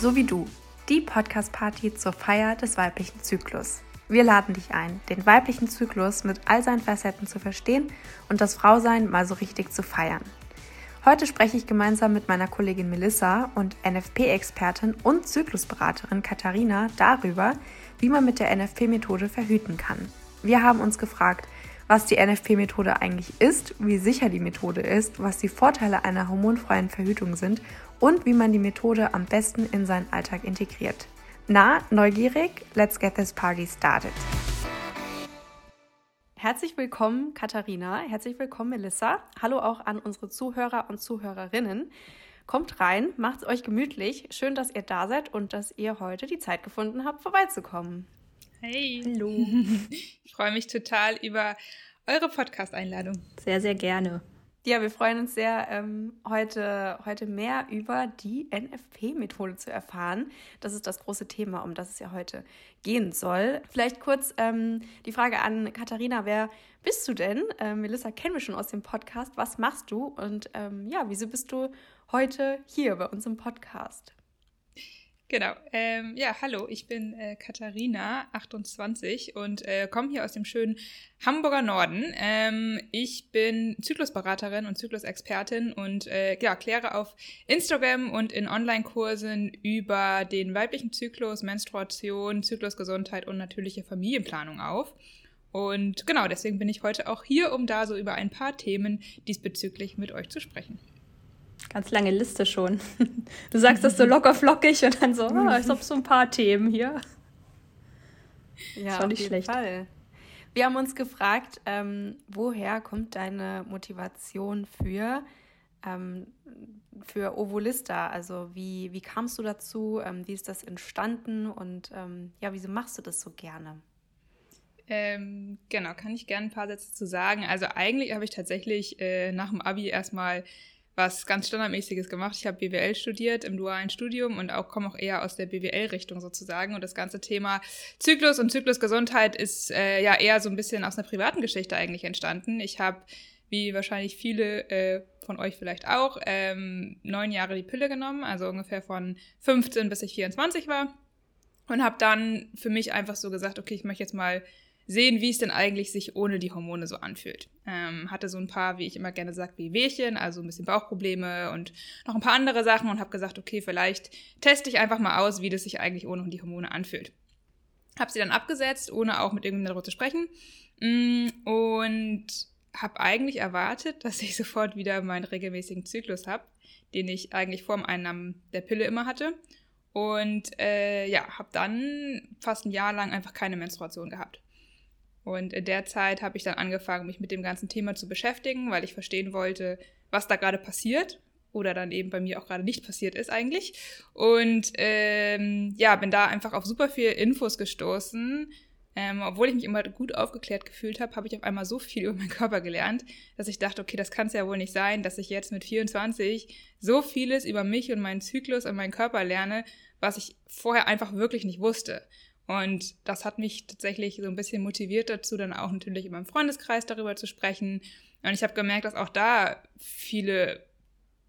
So wie du, die Podcast-Party zur Feier des weiblichen Zyklus. Wir laden dich ein, den weiblichen Zyklus mit all seinen Facetten zu verstehen und das Frausein mal so richtig zu feiern. Heute spreche ich gemeinsam mit meiner Kollegin Melissa und NFP-Expertin und Zyklusberaterin Katharina darüber, wie man mit der NFP-Methode verhüten kann. Wir haben uns gefragt, was die NFP-Methode eigentlich ist, wie sicher die Methode ist, was die Vorteile einer hormonfreien Verhütung sind und wie man die Methode am besten in seinen Alltag integriert. Na, neugierig? Let's get this party started. Herzlich willkommen, Katharina. Herzlich willkommen, Melissa. Hallo auch an unsere Zuhörer und Zuhörerinnen. Kommt rein, macht's euch gemütlich. Schön, dass ihr da seid und dass ihr heute die Zeit gefunden habt, vorbeizukommen. Hey. Hallo. Ich freue mich total über eure Podcast-Einladung. Sehr, sehr gerne. Ja, wir freuen uns sehr, ähm, heute, heute mehr über die NFP-Methode zu erfahren. Das ist das große Thema, um das es ja heute gehen soll. Vielleicht kurz ähm, die Frage an Katharina, wer bist du denn? Äh, Melissa kennen wir schon aus dem Podcast. Was machst du? Und ähm, ja, wieso bist du heute hier bei uns im Podcast? Genau. Ähm, ja, hallo, ich bin äh, Katharina, 28 und äh, komme hier aus dem schönen Hamburger Norden. Ähm, ich bin Zyklusberaterin und Zyklusexpertin und äh, ja, kläre auf Instagram und in Online-Kursen über den weiblichen Zyklus, Menstruation, Zyklusgesundheit und natürliche Familienplanung auf. Und genau, deswegen bin ich heute auch hier, um da so über ein paar Themen diesbezüglich mit euch zu sprechen. Ganz lange Liste schon. Du sagst das so locker flockig und dann so, oh, ich habe so ein paar Themen hier. Ja, Schon nicht auf jeden schlecht. Fall. Wir haben uns gefragt, ähm, woher kommt deine Motivation für, ähm, für Ovolista? Also wie, wie kamst du dazu? Ähm, wie ist das entstanden? Und ähm, ja, wieso machst du das so gerne? Ähm, genau, kann ich gerne ein paar Sätze zu sagen. Also eigentlich habe ich tatsächlich äh, nach dem Abi erstmal was ganz Standardmäßiges gemacht. Ich habe BWL studiert im dualen Studium und auch komme auch eher aus der BWL-Richtung sozusagen. Und das ganze Thema Zyklus und Zyklusgesundheit ist äh, ja eher so ein bisschen aus einer privaten Geschichte eigentlich entstanden. Ich habe, wie wahrscheinlich viele äh, von euch vielleicht auch, ähm, neun Jahre die Pille genommen, also ungefähr von 15 bis ich 24 war. Und habe dann für mich einfach so gesagt, okay, ich möchte jetzt mal sehen, wie es denn eigentlich sich ohne die Hormone so anfühlt. Ähm, hatte so ein paar, wie ich immer gerne sage, wie Wehchen, also ein bisschen Bauchprobleme und noch ein paar andere Sachen und habe gesagt, okay, vielleicht teste ich einfach mal aus, wie das sich eigentlich ohne die Hormone anfühlt. Habe sie dann abgesetzt, ohne auch mit irgendjemandem darüber zu sprechen mm, und habe eigentlich erwartet, dass ich sofort wieder meinen regelmäßigen Zyklus habe, den ich eigentlich vor dem Einnahmen der Pille immer hatte. Und äh, ja, habe dann fast ein Jahr lang einfach keine Menstruation gehabt. Und in der Zeit habe ich dann angefangen, mich mit dem ganzen Thema zu beschäftigen, weil ich verstehen wollte, was da gerade passiert oder dann eben bei mir auch gerade nicht passiert ist eigentlich. Und ähm, ja, bin da einfach auf super viel Infos gestoßen. Ähm, obwohl ich mich immer gut aufgeklärt gefühlt habe, habe ich auf einmal so viel über meinen Körper gelernt, dass ich dachte, okay, das kann es ja wohl nicht sein, dass ich jetzt mit 24 so vieles über mich und meinen Zyklus und meinen Körper lerne, was ich vorher einfach wirklich nicht wusste. Und das hat mich tatsächlich so ein bisschen motiviert dazu, dann auch natürlich in meinem Freundeskreis darüber zu sprechen. Und ich habe gemerkt, dass auch da viele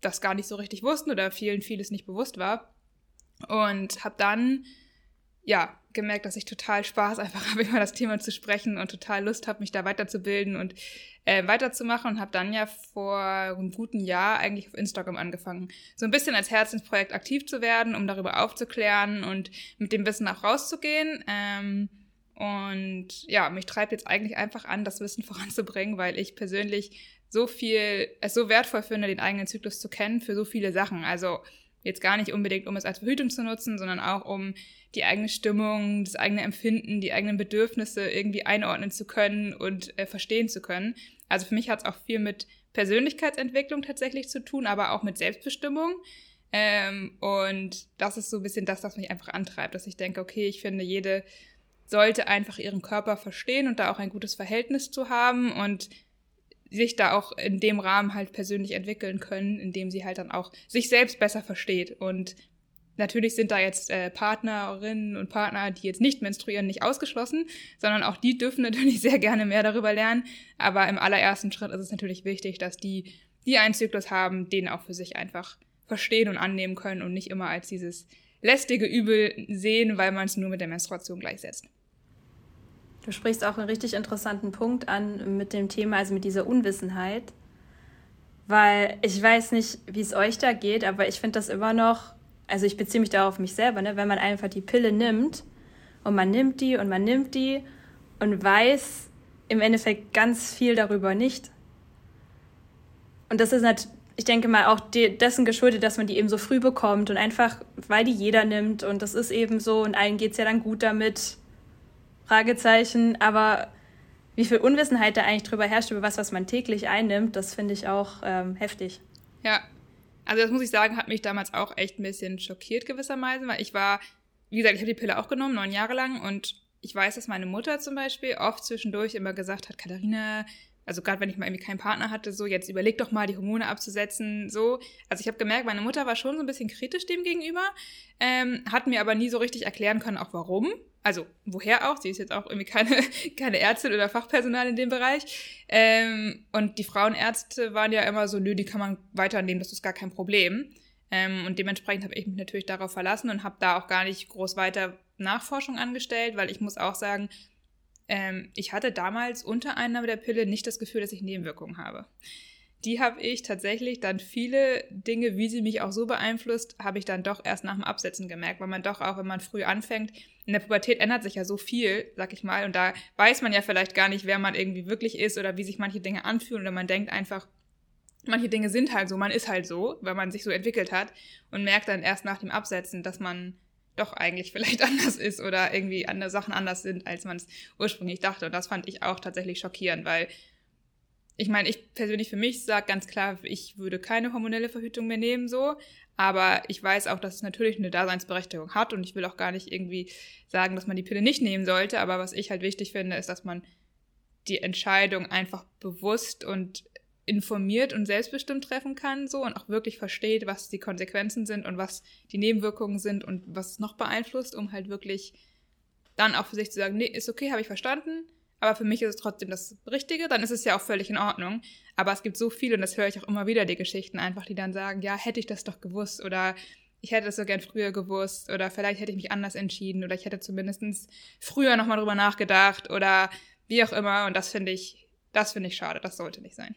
das gar nicht so richtig wussten oder vielen vieles nicht bewusst war. Und habe dann ja, gemerkt, dass ich total Spaß einfach habe, über das Thema zu sprechen und total Lust habe, mich da weiterzubilden und äh, weiterzumachen und habe dann ja vor einem guten Jahr eigentlich auf Instagram angefangen, so ein bisschen als Herzensprojekt aktiv zu werden, um darüber aufzuklären und mit dem Wissen auch rauszugehen. Ähm, und ja, mich treibt jetzt eigentlich einfach an, das Wissen voranzubringen, weil ich persönlich so viel, es so wertvoll finde, den eigenen Zyklus zu kennen für so viele Sachen. Also Jetzt gar nicht unbedingt, um es als Verhütung zu nutzen, sondern auch um die eigene Stimmung, das eigene Empfinden, die eigenen Bedürfnisse irgendwie einordnen zu können und äh, verstehen zu können. Also für mich hat es auch viel mit Persönlichkeitsentwicklung tatsächlich zu tun, aber auch mit Selbstbestimmung. Ähm, und das ist so ein bisschen das, was mich einfach antreibt, dass ich denke, okay, ich finde, jede sollte einfach ihren Körper verstehen und da auch ein gutes Verhältnis zu haben und sich da auch in dem Rahmen halt persönlich entwickeln können, indem sie halt dann auch sich selbst besser versteht. Und natürlich sind da jetzt äh, Partnerinnen und Partner, die jetzt nicht menstruieren, nicht ausgeschlossen, sondern auch die dürfen natürlich sehr gerne mehr darüber lernen. Aber im allerersten Schritt ist es natürlich wichtig, dass die, die einen Zyklus haben, den auch für sich einfach verstehen und annehmen können und nicht immer als dieses lästige Übel sehen, weil man es nur mit der Menstruation gleichsetzt. Du sprichst auch einen richtig interessanten Punkt an mit dem Thema, also mit dieser Unwissenheit. Weil ich weiß nicht, wie es euch da geht, aber ich finde das immer noch, also ich beziehe mich da auf mich selber, ne? wenn man einfach die Pille nimmt und man nimmt die und man nimmt die und weiß im Endeffekt ganz viel darüber nicht. Und das ist natürlich, ich denke mal, auch dessen geschuldet, dass man die eben so früh bekommt und einfach, weil die jeder nimmt und das ist eben so und allen geht es ja dann gut damit. Fragezeichen, aber wie viel Unwissenheit da eigentlich drüber herrscht, über was, was man täglich einnimmt, das finde ich auch ähm, heftig. Ja, also das muss ich sagen, hat mich damals auch echt ein bisschen schockiert gewissermaßen, weil ich war, wie gesagt, ich habe die Pille auch genommen, neun Jahre lang und ich weiß, dass meine Mutter zum Beispiel oft zwischendurch immer gesagt hat, Katharina, also gerade wenn ich mal irgendwie keinen Partner hatte, so jetzt überleg doch mal, die Hormone abzusetzen, so. Also ich habe gemerkt, meine Mutter war schon so ein bisschen kritisch dem gegenüber, ähm, hat mir aber nie so richtig erklären können, auch warum. Also woher auch, sie ist jetzt auch irgendwie keine, keine Ärztin oder Fachpersonal in dem Bereich. Ähm, und die Frauenärzte waren ja immer so, nö, die kann man weiternehmen, das ist gar kein Problem. Ähm, und dementsprechend habe ich mich natürlich darauf verlassen und habe da auch gar nicht groß weiter Nachforschung angestellt, weil ich muss auch sagen, ähm, ich hatte damals unter Einnahme der Pille nicht das Gefühl, dass ich Nebenwirkungen habe. Die habe ich tatsächlich dann viele Dinge, wie sie mich auch so beeinflusst, habe ich dann doch erst nach dem Absetzen gemerkt, weil man doch auch, wenn man früh anfängt, in der Pubertät ändert sich ja so viel, sag ich mal, und da weiß man ja vielleicht gar nicht, wer man irgendwie wirklich ist oder wie sich manche Dinge anfühlen oder man denkt einfach, manche Dinge sind halt so, man ist halt so, weil man sich so entwickelt hat und merkt dann erst nach dem Absetzen, dass man doch eigentlich vielleicht anders ist oder irgendwie andere Sachen anders sind, als man es ursprünglich dachte. Und das fand ich auch tatsächlich schockierend, weil ich meine, ich persönlich für mich sage ganz klar, ich würde keine hormonelle Verhütung mehr nehmen, so. Aber ich weiß auch, dass es natürlich eine Daseinsberechtigung hat und ich will auch gar nicht irgendwie sagen, dass man die Pille nicht nehmen sollte. Aber was ich halt wichtig finde, ist, dass man die Entscheidung einfach bewusst und informiert und selbstbestimmt treffen kann, so und auch wirklich versteht, was die Konsequenzen sind und was die Nebenwirkungen sind und was es noch beeinflusst, um halt wirklich dann auch für sich zu sagen, nee, ist okay, habe ich verstanden, aber für mich ist es trotzdem das Richtige, dann ist es ja auch völlig in Ordnung. Aber es gibt so viele, und das höre ich auch immer wieder, die Geschichten einfach, die dann sagen, ja, hätte ich das doch gewusst oder ich hätte es so gern früher gewusst oder vielleicht hätte ich mich anders entschieden oder ich hätte zumindest früher nochmal drüber nachgedacht oder wie auch immer. Und das finde ich, das finde ich schade, das sollte nicht sein.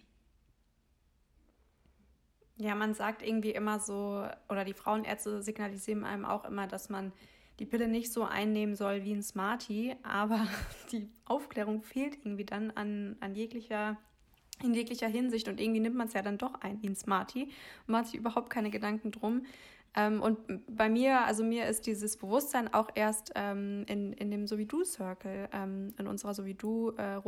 Ja, man sagt irgendwie immer so, oder die Frauenärzte signalisieren einem auch immer, dass man die Pille nicht so einnehmen soll wie ein Smartie, aber die Aufklärung fehlt irgendwie dann an, an jeglicher in jeglicher Hinsicht und irgendwie nimmt man es ja dann doch ein wie ein Smartie und man hat sich überhaupt keine Gedanken drum. Ähm, und bei mir, also mir ist dieses Bewusstsein auch erst ähm, in, in dem So wie du Circle, ähm, in unserer So wie du äh,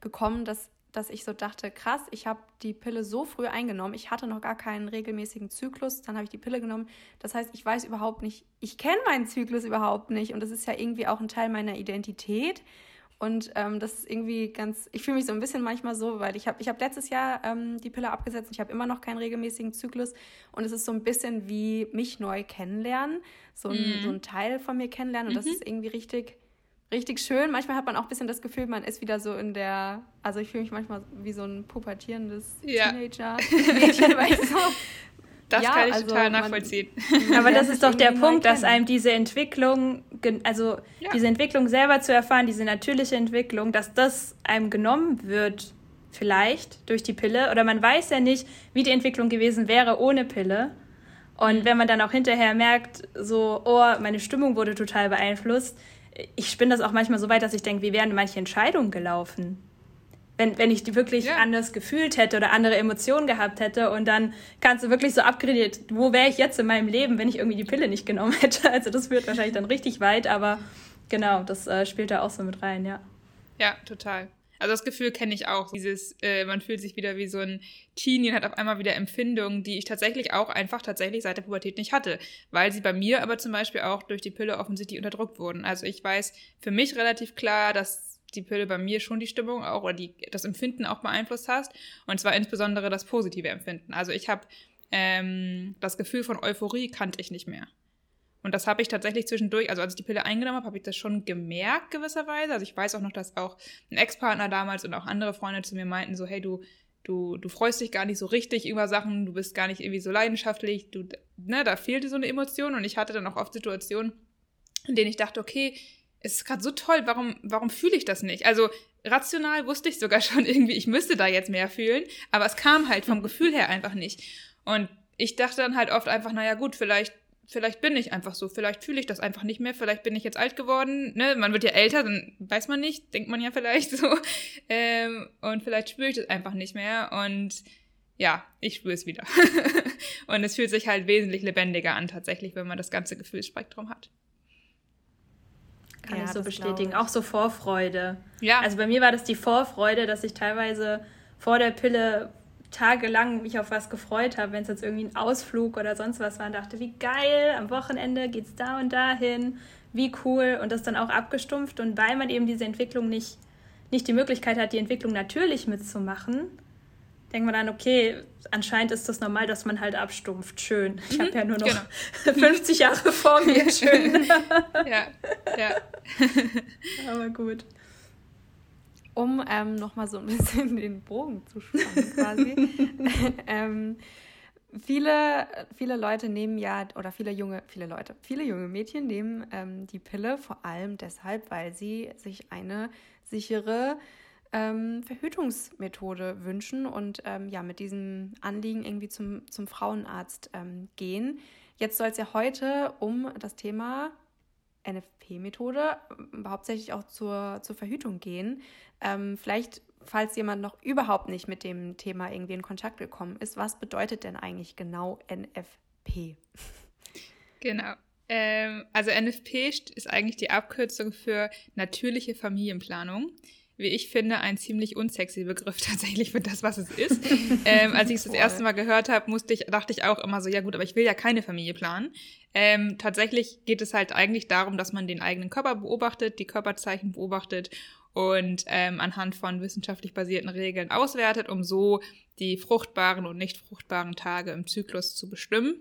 gekommen, dass dass ich so dachte, krass, ich habe die Pille so früh eingenommen, ich hatte noch gar keinen regelmäßigen Zyklus, dann habe ich die Pille genommen. Das heißt, ich weiß überhaupt nicht, ich kenne meinen Zyklus überhaupt nicht und das ist ja irgendwie auch ein Teil meiner Identität. Und ähm, das ist irgendwie ganz, ich fühle mich so ein bisschen manchmal so, weil ich habe ich hab letztes Jahr ähm, die Pille abgesetzt und ich habe immer noch keinen regelmäßigen Zyklus. Und es ist so ein bisschen wie mich neu kennenlernen, so ein, mm. so ein Teil von mir kennenlernen. Und -hmm. das ist irgendwie richtig, richtig schön. Manchmal hat man auch ein bisschen das Gefühl, man ist wieder so in der, also ich fühle mich manchmal wie so ein pubertierendes ja. Teenager-Mädchen, weil ich so, das ja, kann ich also total nachvollziehen. Man, aber das ist doch der Punkt, dass einem diese Entwicklung, also ja. diese Entwicklung selber zu erfahren, diese natürliche Entwicklung, dass das einem genommen wird, vielleicht durch die Pille. Oder man weiß ja nicht, wie die Entwicklung gewesen wäre ohne Pille. Und mhm. wenn man dann auch hinterher merkt, so, oh, meine Stimmung wurde total beeinflusst, ich spinne das auch manchmal so weit, dass ich denke, wie wären manche Entscheidungen gelaufen? Wenn, wenn ich die wirklich ja. anders gefühlt hätte oder andere Emotionen gehabt hätte und dann kannst du wirklich so abgeredet, wo wäre ich jetzt in meinem Leben, wenn ich irgendwie die Pille nicht genommen hätte? Also das führt wahrscheinlich dann richtig weit, aber genau, das äh, spielt da auch so mit rein, ja. Ja, total. Also das Gefühl kenne ich auch. Dieses, äh, man fühlt sich wieder wie so ein Teenie und hat auf einmal wieder Empfindungen, die ich tatsächlich auch einfach tatsächlich seit der Pubertät nicht hatte. Weil sie bei mir aber zum Beispiel auch durch die Pille offensichtlich unterdrückt wurden. Also ich weiß für mich relativ klar, dass die Pille bei mir schon die Stimmung auch oder die, das Empfinden auch beeinflusst hast. Und zwar insbesondere das positive Empfinden. Also ich habe ähm, das Gefühl von Euphorie kannte ich nicht mehr. Und das habe ich tatsächlich zwischendurch, also als ich die Pille eingenommen habe, habe ich das schon gemerkt gewisserweise. Also ich weiß auch noch, dass auch ein Ex-Partner damals und auch andere Freunde zu mir meinten, so hey, du du, du freust dich gar nicht so richtig über Sachen, du bist gar nicht irgendwie so leidenschaftlich, du, ne, da fehlte so eine Emotion und ich hatte dann auch oft Situationen, in denen ich dachte, okay, es ist gerade so toll, warum, warum fühle ich das nicht? Also rational wusste ich sogar schon irgendwie, ich müsste da jetzt mehr fühlen, aber es kam halt vom Gefühl her einfach nicht. Und ich dachte dann halt oft einfach, naja gut, vielleicht, vielleicht bin ich einfach so, vielleicht fühle ich das einfach nicht mehr, vielleicht bin ich jetzt alt geworden, ne? Man wird ja älter, dann weiß man nicht, denkt man ja vielleicht so. Ähm, und vielleicht spüre ich das einfach nicht mehr. Und ja, ich spüre es wieder. und es fühlt sich halt wesentlich lebendiger an, tatsächlich, wenn man das ganze Gefühlsspektrum hat. Kann ja, ich so bestätigen. Ich. Auch so Vorfreude. Ja. Also bei mir war das die Vorfreude, dass ich teilweise vor der Pille tagelang mich auf was gefreut habe, wenn es jetzt irgendwie ein Ausflug oder sonst was war und dachte, wie geil, am Wochenende geht's da und dahin, wie cool und das dann auch abgestumpft und weil man eben diese Entwicklung nicht, nicht die Möglichkeit hat, die Entwicklung natürlich mitzumachen, denkt man dann, okay, anscheinend ist das normal, dass man halt abstumpft. Schön. Ich habe mhm, ja nur noch genau. 50 Jahre vor mir. Schön. ja, ja. Aber gut. Um ähm, nochmal so ein bisschen den Bogen zu spannen quasi. ähm, viele, viele Leute nehmen ja, oder viele junge, viele Leute, viele junge Mädchen nehmen ähm, die Pille vor allem deshalb, weil sie sich eine sichere ähm, Verhütungsmethode wünschen und ähm, ja, mit diesem Anliegen irgendwie zum, zum Frauenarzt ähm, gehen. Jetzt soll es ja heute um das Thema NFP-Methode äh, hauptsächlich auch zur, zur Verhütung gehen. Ähm, vielleicht, falls jemand noch überhaupt nicht mit dem Thema irgendwie in Kontakt gekommen ist, was bedeutet denn eigentlich genau NFP? Genau. Ähm, also NFP ist eigentlich die Abkürzung für natürliche Familienplanung wie ich finde, ein ziemlich unsexy Begriff tatsächlich für das, was es ist. ähm, als ich es das erste Mal gehört habe, musste ich, dachte ich auch immer so, ja gut, aber ich will ja keine Familie planen. Ähm, tatsächlich geht es halt eigentlich darum, dass man den eigenen Körper beobachtet, die Körperzeichen beobachtet und ähm, anhand von wissenschaftlich basierten Regeln auswertet, um so die fruchtbaren und nicht fruchtbaren Tage im Zyklus zu bestimmen.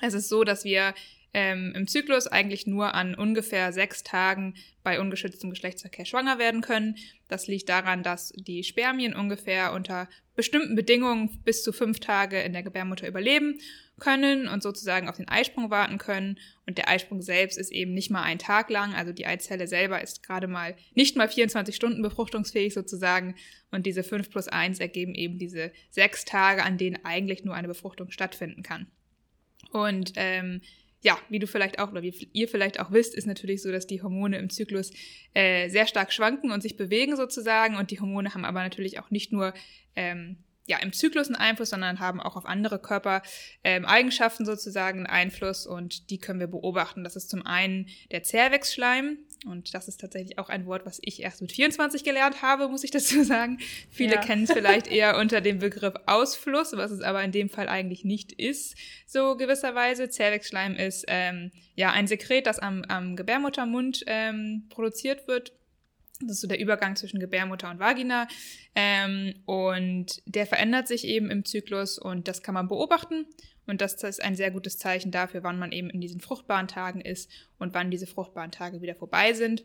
Es ist so, dass wir ähm, im Zyklus eigentlich nur an ungefähr sechs Tagen bei ungeschütztem Geschlechtsverkehr schwanger werden können. Das liegt daran, dass die Spermien ungefähr unter bestimmten Bedingungen bis zu fünf Tage in der Gebärmutter überleben können und sozusagen auf den Eisprung warten können. Und der Eisprung selbst ist eben nicht mal ein Tag lang. Also die Eizelle selber ist gerade mal nicht mal 24 Stunden befruchtungsfähig sozusagen. Und diese fünf plus eins ergeben eben diese sechs Tage, an denen eigentlich nur eine Befruchtung stattfinden kann. Und ähm, ja, wie du vielleicht auch oder wie ihr vielleicht auch wisst, ist natürlich so, dass die Hormone im Zyklus äh, sehr stark schwanken und sich bewegen sozusagen. Und die Hormone haben aber natürlich auch nicht nur ähm, ja, im Zyklus einen Einfluss, sondern haben auch auf andere Körpereigenschaften ähm, sozusagen einen Einfluss und die können wir beobachten. Das ist zum einen der Zervixschleim und das ist tatsächlich auch ein Wort, was ich erst mit 24 gelernt habe, muss ich dazu sagen. Viele ja. kennen es vielleicht eher unter dem Begriff Ausfluss, was es aber in dem Fall eigentlich nicht ist, so gewisserweise. Zervixschleim ist ähm, ja ein Sekret, das am, am Gebärmuttermund ähm, produziert wird das ist so der Übergang zwischen Gebärmutter und Vagina. Ähm, und der verändert sich eben im Zyklus und das kann man beobachten. Und das ist ein sehr gutes Zeichen dafür, wann man eben in diesen fruchtbaren Tagen ist und wann diese fruchtbaren Tage wieder vorbei sind.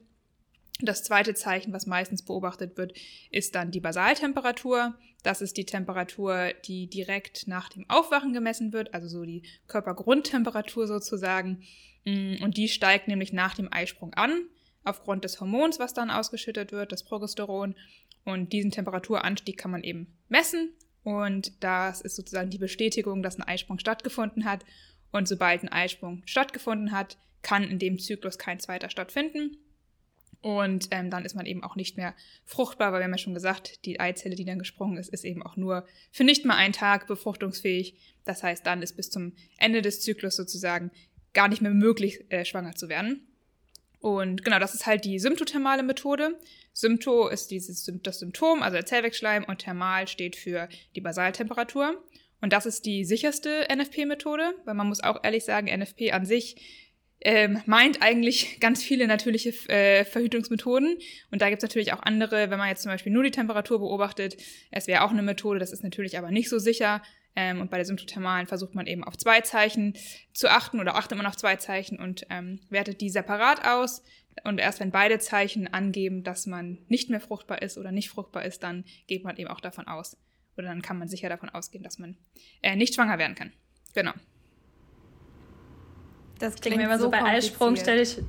Das zweite Zeichen, was meistens beobachtet wird, ist dann die Basaltemperatur. Das ist die Temperatur, die direkt nach dem Aufwachen gemessen wird, also so die Körpergrundtemperatur sozusagen. Mm, und die steigt nämlich nach dem Eisprung an aufgrund des Hormons, was dann ausgeschüttet wird, das Progesteron. Und diesen Temperaturanstieg kann man eben messen. Und das ist sozusagen die Bestätigung, dass ein Eisprung stattgefunden hat. Und sobald ein Eisprung stattgefunden hat, kann in dem Zyklus kein zweiter stattfinden. Und ähm, dann ist man eben auch nicht mehr fruchtbar, weil wir haben ja schon gesagt, die Eizelle, die dann gesprungen ist, ist eben auch nur für nicht mal einen Tag befruchtungsfähig. Das heißt, dann ist bis zum Ende des Zyklus sozusagen gar nicht mehr möglich, äh, schwanger zu werden. Und genau, das ist halt die symptothermale Methode. Sympto ist dieses, das Symptom, also der Zellwechschleim, und Thermal steht für die Basaltemperatur. Und das ist die sicherste NFP-Methode, weil man muss auch ehrlich sagen, NFP an sich ähm, meint eigentlich ganz viele natürliche äh, Verhütungsmethoden. Und da gibt es natürlich auch andere, wenn man jetzt zum Beispiel nur die Temperatur beobachtet. Es wäre auch eine Methode, das ist natürlich aber nicht so sicher. Ähm, und bei der Symptothermalen versucht man eben auf zwei Zeichen zu achten oder achtet man auf zwei Zeichen und ähm, wertet die separat aus. Und erst wenn beide Zeichen angeben, dass man nicht mehr fruchtbar ist oder nicht fruchtbar ist, dann geht man eben auch davon aus. oder dann kann man sicher davon ausgehen, dass man äh, nicht schwanger werden kann. Genau. Das klingt mir immer so bei Eisprung stelle ich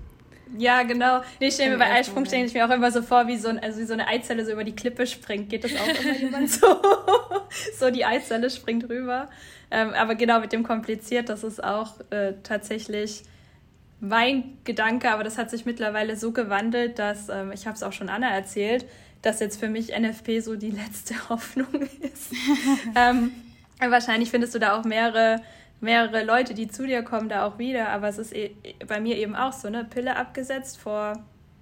ja, genau. Nee, ich stelle mir bei Eisprung stelle ich mir auch immer so vor, wie so, ein, also wie so eine Eizelle so über die Klippe springt. Geht das auch immer jemand so? so die Eizelle springt rüber. Ähm, aber genau mit dem kompliziert, das ist auch äh, tatsächlich mein Gedanke, aber das hat sich mittlerweile so gewandelt, dass, ähm, ich habe es auch schon Anna erzählt, dass jetzt für mich NFP so die letzte Hoffnung ist. ähm, wahrscheinlich findest du da auch mehrere mehrere Leute, die zu dir kommen, da auch wieder. Aber es ist e bei mir eben auch so, eine Pille abgesetzt vor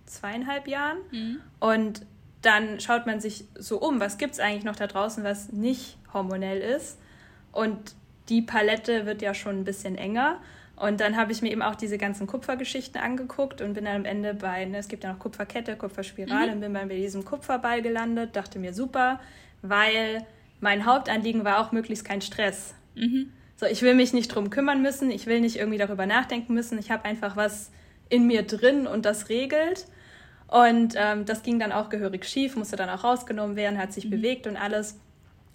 zweieinhalb Jahren. Mhm. Und dann schaut man sich so um, was gibt es eigentlich noch da draußen, was nicht hormonell ist. Und die Palette wird ja schon ein bisschen enger. Und dann habe ich mir eben auch diese ganzen Kupfergeschichten angeguckt und bin dann am Ende bei, ne, es gibt ja noch Kupferkette, Kupferspirale, mhm. und bin dann bei diesem Kupferball gelandet, dachte mir super, weil mein Hauptanliegen war auch möglichst kein Stress. Mhm. So, ich will mich nicht drum kümmern müssen, ich will nicht irgendwie darüber nachdenken müssen. Ich habe einfach was in mir drin und das regelt. Und ähm, das ging dann auch gehörig schief, musste dann auch rausgenommen werden, hat sich mhm. bewegt und alles.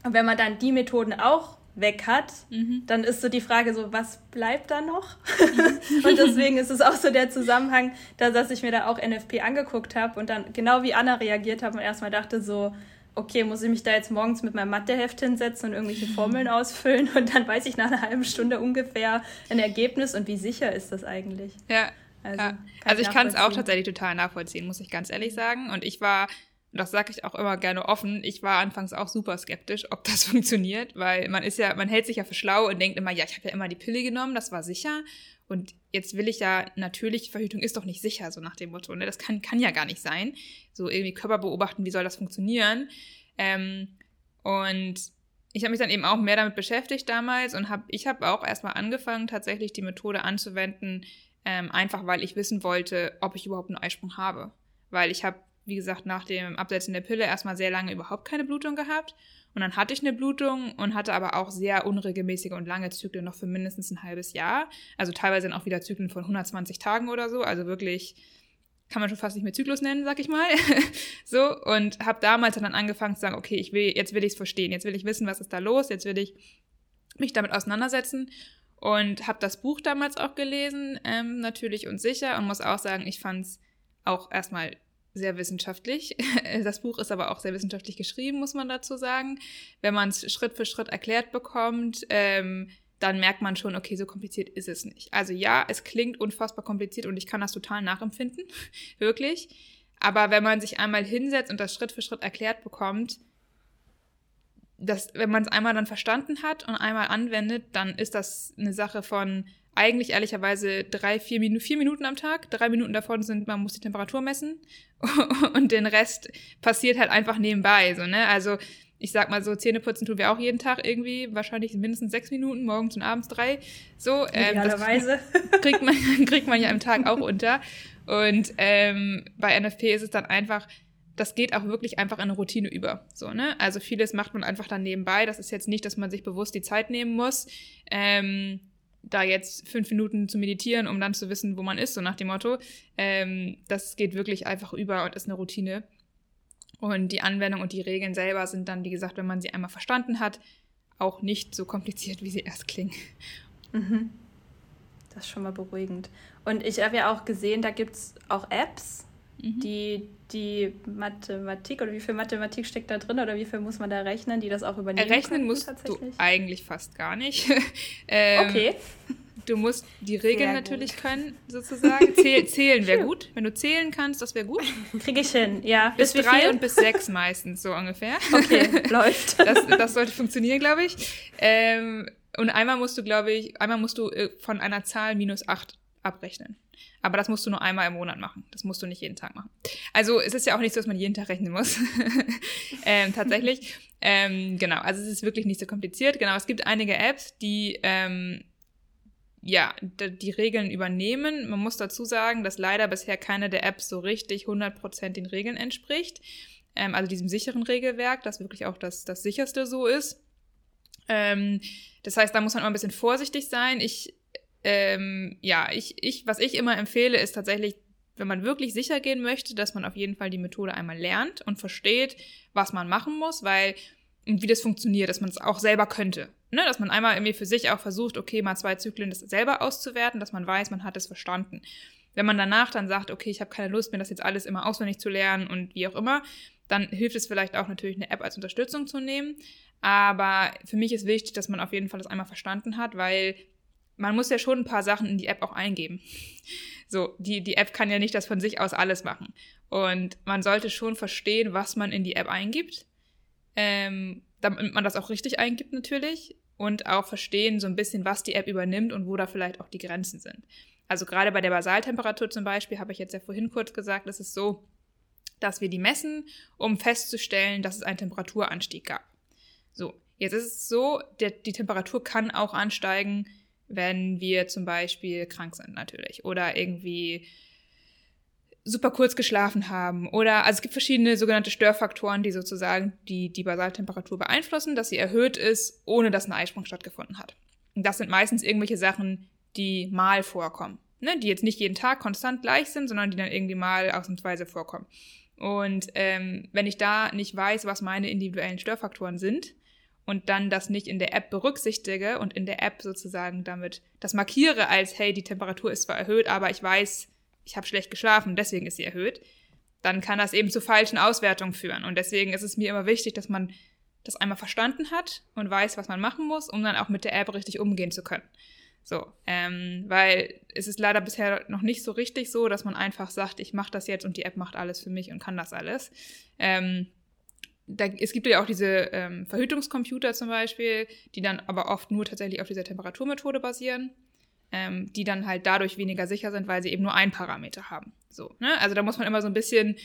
Und wenn man dann die Methoden auch weg hat, mhm. dann ist so die Frage so, was bleibt da noch? Und deswegen ist es auch so der Zusammenhang, dass ich mir da auch NFP angeguckt habe und dann genau wie Anna reagiert habe und erstmal dachte so, okay, muss ich mich da jetzt morgens mit meinem Matheheft hinsetzen und irgendwelche Formeln ausfüllen und dann weiß ich nach einer halben Stunde ungefähr ein Ergebnis und wie sicher ist das eigentlich? Ja. Also, ja. also ich kann es auch tatsächlich total nachvollziehen, muss ich ganz ehrlich sagen. Und ich war, das sage ich auch immer gerne offen, ich war anfangs auch super skeptisch, ob das funktioniert, weil man ist ja, man hält sich ja für schlau und denkt immer, ja, ich habe ja immer die Pille genommen, das war sicher. Und jetzt will ich ja, natürlich, Verhütung ist doch nicht sicher, so nach dem Motto. Ne? Das kann, kann ja gar nicht sein. So irgendwie Körper beobachten, wie soll das funktionieren? Ähm, und ich habe mich dann eben auch mehr damit beschäftigt damals und habe, ich habe auch erstmal angefangen, tatsächlich die Methode anzuwenden, ähm, einfach weil ich wissen wollte, ob ich überhaupt einen Eisprung habe. Weil ich habe, wie gesagt, nach dem Absetzen der Pille erstmal sehr lange überhaupt keine Blutung gehabt und dann hatte ich eine Blutung und hatte aber auch sehr unregelmäßige und lange Zyklen noch für mindestens ein halbes Jahr. Also teilweise dann auch wieder Zyklen von 120 Tagen oder so. Also wirklich kann man schon fast nicht mehr Zyklus nennen, sag ich mal. so und habe damals dann angefangen zu sagen, okay, ich will jetzt will ich es verstehen, jetzt will ich wissen, was ist da los, jetzt will ich mich damit auseinandersetzen und habe das Buch damals auch gelesen, ähm, natürlich und sicher und muss auch sagen, ich fand es auch erstmal sehr wissenschaftlich. Das Buch ist aber auch sehr wissenschaftlich geschrieben, muss man dazu sagen. Wenn man es Schritt für Schritt erklärt bekommt, ähm, dann merkt man schon, okay, so kompliziert ist es nicht. Also ja, es klingt unfassbar kompliziert und ich kann das total nachempfinden, wirklich. Aber wenn man sich einmal hinsetzt und das Schritt für Schritt erklärt bekommt, dass, wenn man es einmal dann verstanden hat und einmal anwendet, dann ist das eine Sache von eigentlich ehrlicherweise drei, vier Minuten, vier Minuten am Tag. Drei Minuten davon sind, man muss die Temperatur messen und den Rest passiert halt einfach nebenbei. So, ne? Also ich sag mal so, Zähne putzen tun wir auch jeden Tag irgendwie, wahrscheinlich mindestens sechs Minuten, morgens und abends drei. So, ähm, Idealerweise. kriegt man, kriegt man ja im Tag auch unter. Und ähm, bei NFP ist es dann einfach, das geht auch wirklich einfach in eine Routine über. So, ne? Also vieles macht man einfach dann nebenbei. Das ist jetzt nicht, dass man sich bewusst die Zeit nehmen muss. Ähm, da jetzt fünf Minuten zu meditieren, um dann zu wissen, wo man ist, so nach dem Motto. Ähm, das geht wirklich einfach über und ist eine Routine. Und die Anwendung und die Regeln selber sind dann, wie gesagt, wenn man sie einmal verstanden hat, auch nicht so kompliziert, wie sie erst klingen. Mhm. Das ist schon mal beruhigend. Und ich habe ja auch gesehen, da gibt es auch Apps, mhm. die die Mathematik oder wie viel Mathematik steckt da drin oder wie viel muss man da rechnen, die das auch übernehmen? Rechnen musst du eigentlich fast gar nicht. ähm, okay. Du musst die Regeln natürlich können, sozusagen. Zähl, zählen wäre gut. Wenn du zählen kannst, das wäre gut. Kriege ich hin, ja. Bis, bis drei und bis sechs meistens, so ungefähr. Okay, läuft. Das, das sollte funktionieren, glaube ich. Ähm, und einmal musst du, glaube ich, einmal musst du äh, von einer Zahl minus acht abrechnen. Aber das musst du nur einmal im Monat machen. Das musst du nicht jeden Tag machen. Also es ist ja auch nicht so, dass man jeden Tag rechnen muss. ähm, tatsächlich. Ähm, genau, also es ist wirklich nicht so kompliziert. Genau, es gibt einige Apps, die ähm, ja, die Regeln übernehmen. Man muss dazu sagen, dass leider bisher keine der Apps so richtig 100% den Regeln entspricht. Ähm, also diesem sicheren Regelwerk, das wirklich auch das, das sicherste so ist. Ähm, das heißt, da muss man immer ein bisschen vorsichtig sein. Ich ähm, ja, ich, ich, was ich immer empfehle, ist tatsächlich, wenn man wirklich sicher gehen möchte, dass man auf jeden Fall die Methode einmal lernt und versteht, was man machen muss, weil und wie das funktioniert, dass man es auch selber könnte. Ne? Dass man einmal irgendwie für sich auch versucht, okay, mal zwei Zyklen das selber auszuwerten, dass man weiß, man hat es verstanden. Wenn man danach dann sagt, okay, ich habe keine Lust, mir das jetzt alles immer auswendig zu lernen und wie auch immer, dann hilft es vielleicht auch natürlich eine App als Unterstützung zu nehmen. Aber für mich ist wichtig, dass man auf jeden Fall das einmal verstanden hat, weil man muss ja schon ein paar Sachen in die App auch eingeben. So, die, die App kann ja nicht das von sich aus alles machen. Und man sollte schon verstehen, was man in die App eingibt ähm, damit man das auch richtig eingibt natürlich und auch verstehen so ein bisschen, was die App übernimmt und wo da vielleicht auch die Grenzen sind. Also gerade bei der Basaltemperatur zum Beispiel, habe ich jetzt ja vorhin kurz gesagt, ist es so, dass wir die messen, um festzustellen, dass es einen Temperaturanstieg gab. So, jetzt ist es so, der, die Temperatur kann auch ansteigen, wenn wir zum Beispiel krank sind natürlich oder irgendwie super kurz geschlafen haben oder also es gibt verschiedene sogenannte Störfaktoren, die sozusagen die, die Basaltemperatur beeinflussen, dass sie erhöht ist, ohne dass ein Eisprung stattgefunden hat. Und das sind meistens irgendwelche Sachen, die mal vorkommen. Ne? Die jetzt nicht jeden Tag konstant gleich sind, sondern die dann irgendwie mal ausnahmsweise vorkommen. Und ähm, wenn ich da nicht weiß, was meine individuellen Störfaktoren sind und dann das nicht in der App berücksichtige und in der App sozusagen damit das markiere als, hey, die Temperatur ist zwar erhöht, aber ich weiß, ich habe schlecht geschlafen, deswegen ist sie erhöht, dann kann das eben zu falschen Auswertungen führen. Und deswegen ist es mir immer wichtig, dass man das einmal verstanden hat und weiß, was man machen muss, um dann auch mit der App richtig umgehen zu können. So, ähm, weil es ist leider bisher noch nicht so richtig so, dass man einfach sagt, ich mache das jetzt und die App macht alles für mich und kann das alles. Ähm, da, es gibt ja auch diese ähm, Verhütungscomputer zum Beispiel, die dann aber oft nur tatsächlich auf dieser Temperaturmethode basieren ähm, die dann halt dadurch weniger sicher sind, weil sie eben nur einen Parameter haben. So, ne? Also da muss man immer so ein bisschen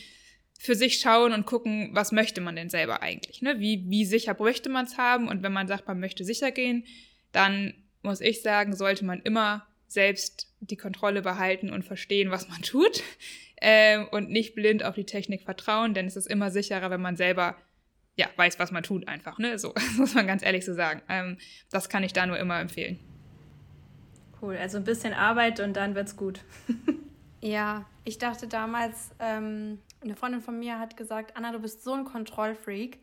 für sich schauen und gucken, was möchte man denn selber eigentlich? Ne? Wie, wie sicher bräuchte man es haben? Und wenn man sagt, man möchte sicher gehen, dann muss ich sagen, sollte man immer selbst die Kontrolle behalten und verstehen, was man tut äh, und nicht blind auf die Technik vertrauen, denn es ist immer sicherer, wenn man selber ja weiß, was man tut einfach. Ne? So muss man ganz ehrlich so sagen. Ähm, das kann ich da nur immer empfehlen. Cool, also ein bisschen Arbeit und dann wird's gut. ja, ich dachte damals, ähm, eine Freundin von mir hat gesagt, Anna, du bist so ein Kontrollfreak.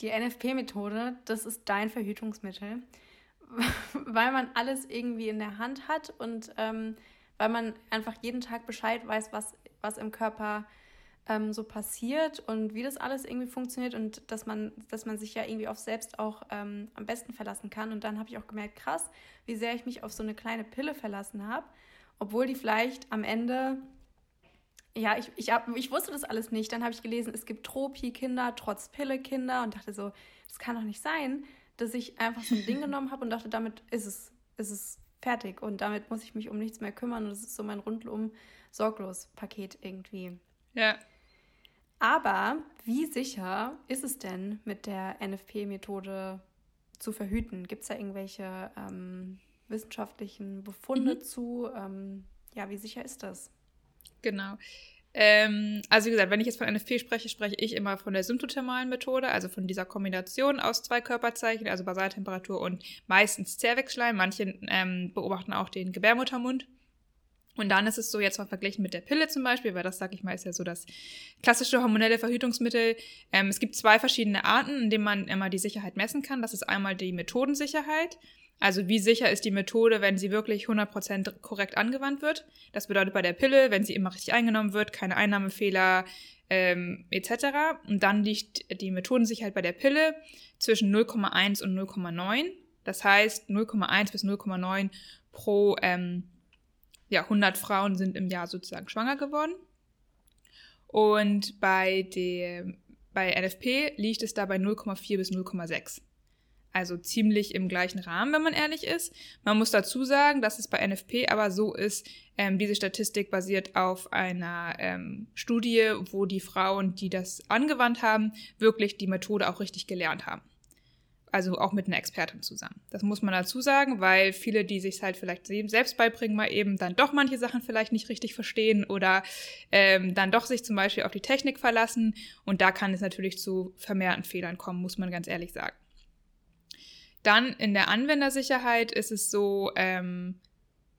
Die NFP-Methode, das ist dein Verhütungsmittel, weil man alles irgendwie in der Hand hat und ähm, weil man einfach jeden Tag Bescheid weiß, was, was im Körper ähm, so passiert und wie das alles irgendwie funktioniert und dass man, dass man sich ja irgendwie auf selbst auch ähm, am besten verlassen kann. Und dann habe ich auch gemerkt, krass, wie sehr ich mich auf so eine kleine Pille verlassen habe, obwohl die vielleicht am Ende ja, ich, ich, hab, ich wusste das alles nicht. Dann habe ich gelesen, es gibt Tropi-Kinder, trotz Pille-Kinder und dachte so, das kann doch nicht sein, dass ich einfach so ein Ding genommen habe und dachte, damit ist es, ist es fertig und damit muss ich mich um nichts mehr kümmern und das ist so mein rundum sorglos Paket irgendwie. Ja. Aber wie sicher ist es denn mit der NFP-Methode zu verhüten? Gibt es da irgendwelche ähm, wissenschaftlichen Befunde mhm. zu? Ähm, ja, wie sicher ist das? Genau. Ähm, also wie gesagt, wenn ich jetzt von NFP spreche, spreche ich immer von der symptothermalen Methode, also von dieser Kombination aus zwei Körperzeichen, also Basaltemperatur und meistens Zervixschleim. Manche ähm, beobachten auch den Gebärmuttermund. Und dann ist es so jetzt mal verglichen mit der Pille zum Beispiel, weil das, sag ich mal, ist ja so das klassische hormonelle Verhütungsmittel. Ähm, es gibt zwei verschiedene Arten, in denen man immer die Sicherheit messen kann. Das ist einmal die Methodensicherheit. Also wie sicher ist die Methode, wenn sie wirklich 100% korrekt angewandt wird. Das bedeutet bei der Pille, wenn sie immer richtig eingenommen wird, keine Einnahmefehler ähm, etc. Und dann liegt die Methodensicherheit bei der Pille zwischen 0,1 und 0,9. Das heißt 0,1 bis 0,9 pro ähm, ja, 100 Frauen sind im Jahr sozusagen schwanger geworden. Und bei, dem, bei NFP liegt es da bei 0,4 bis 0,6. Also ziemlich im gleichen Rahmen, wenn man ehrlich ist. Man muss dazu sagen, dass es bei NFP aber so ist, ähm, diese Statistik basiert auf einer ähm, Studie, wo die Frauen, die das angewandt haben, wirklich die Methode auch richtig gelernt haben also auch mit einer Expertin zusammen. Das muss man dazu sagen, weil viele, die sich halt vielleicht selbst beibringen, mal eben dann doch manche Sachen vielleicht nicht richtig verstehen oder ähm, dann doch sich zum Beispiel auf die Technik verlassen. Und da kann es natürlich zu vermehrten Fehlern kommen, muss man ganz ehrlich sagen. Dann in der Anwendersicherheit ist es so, ähm,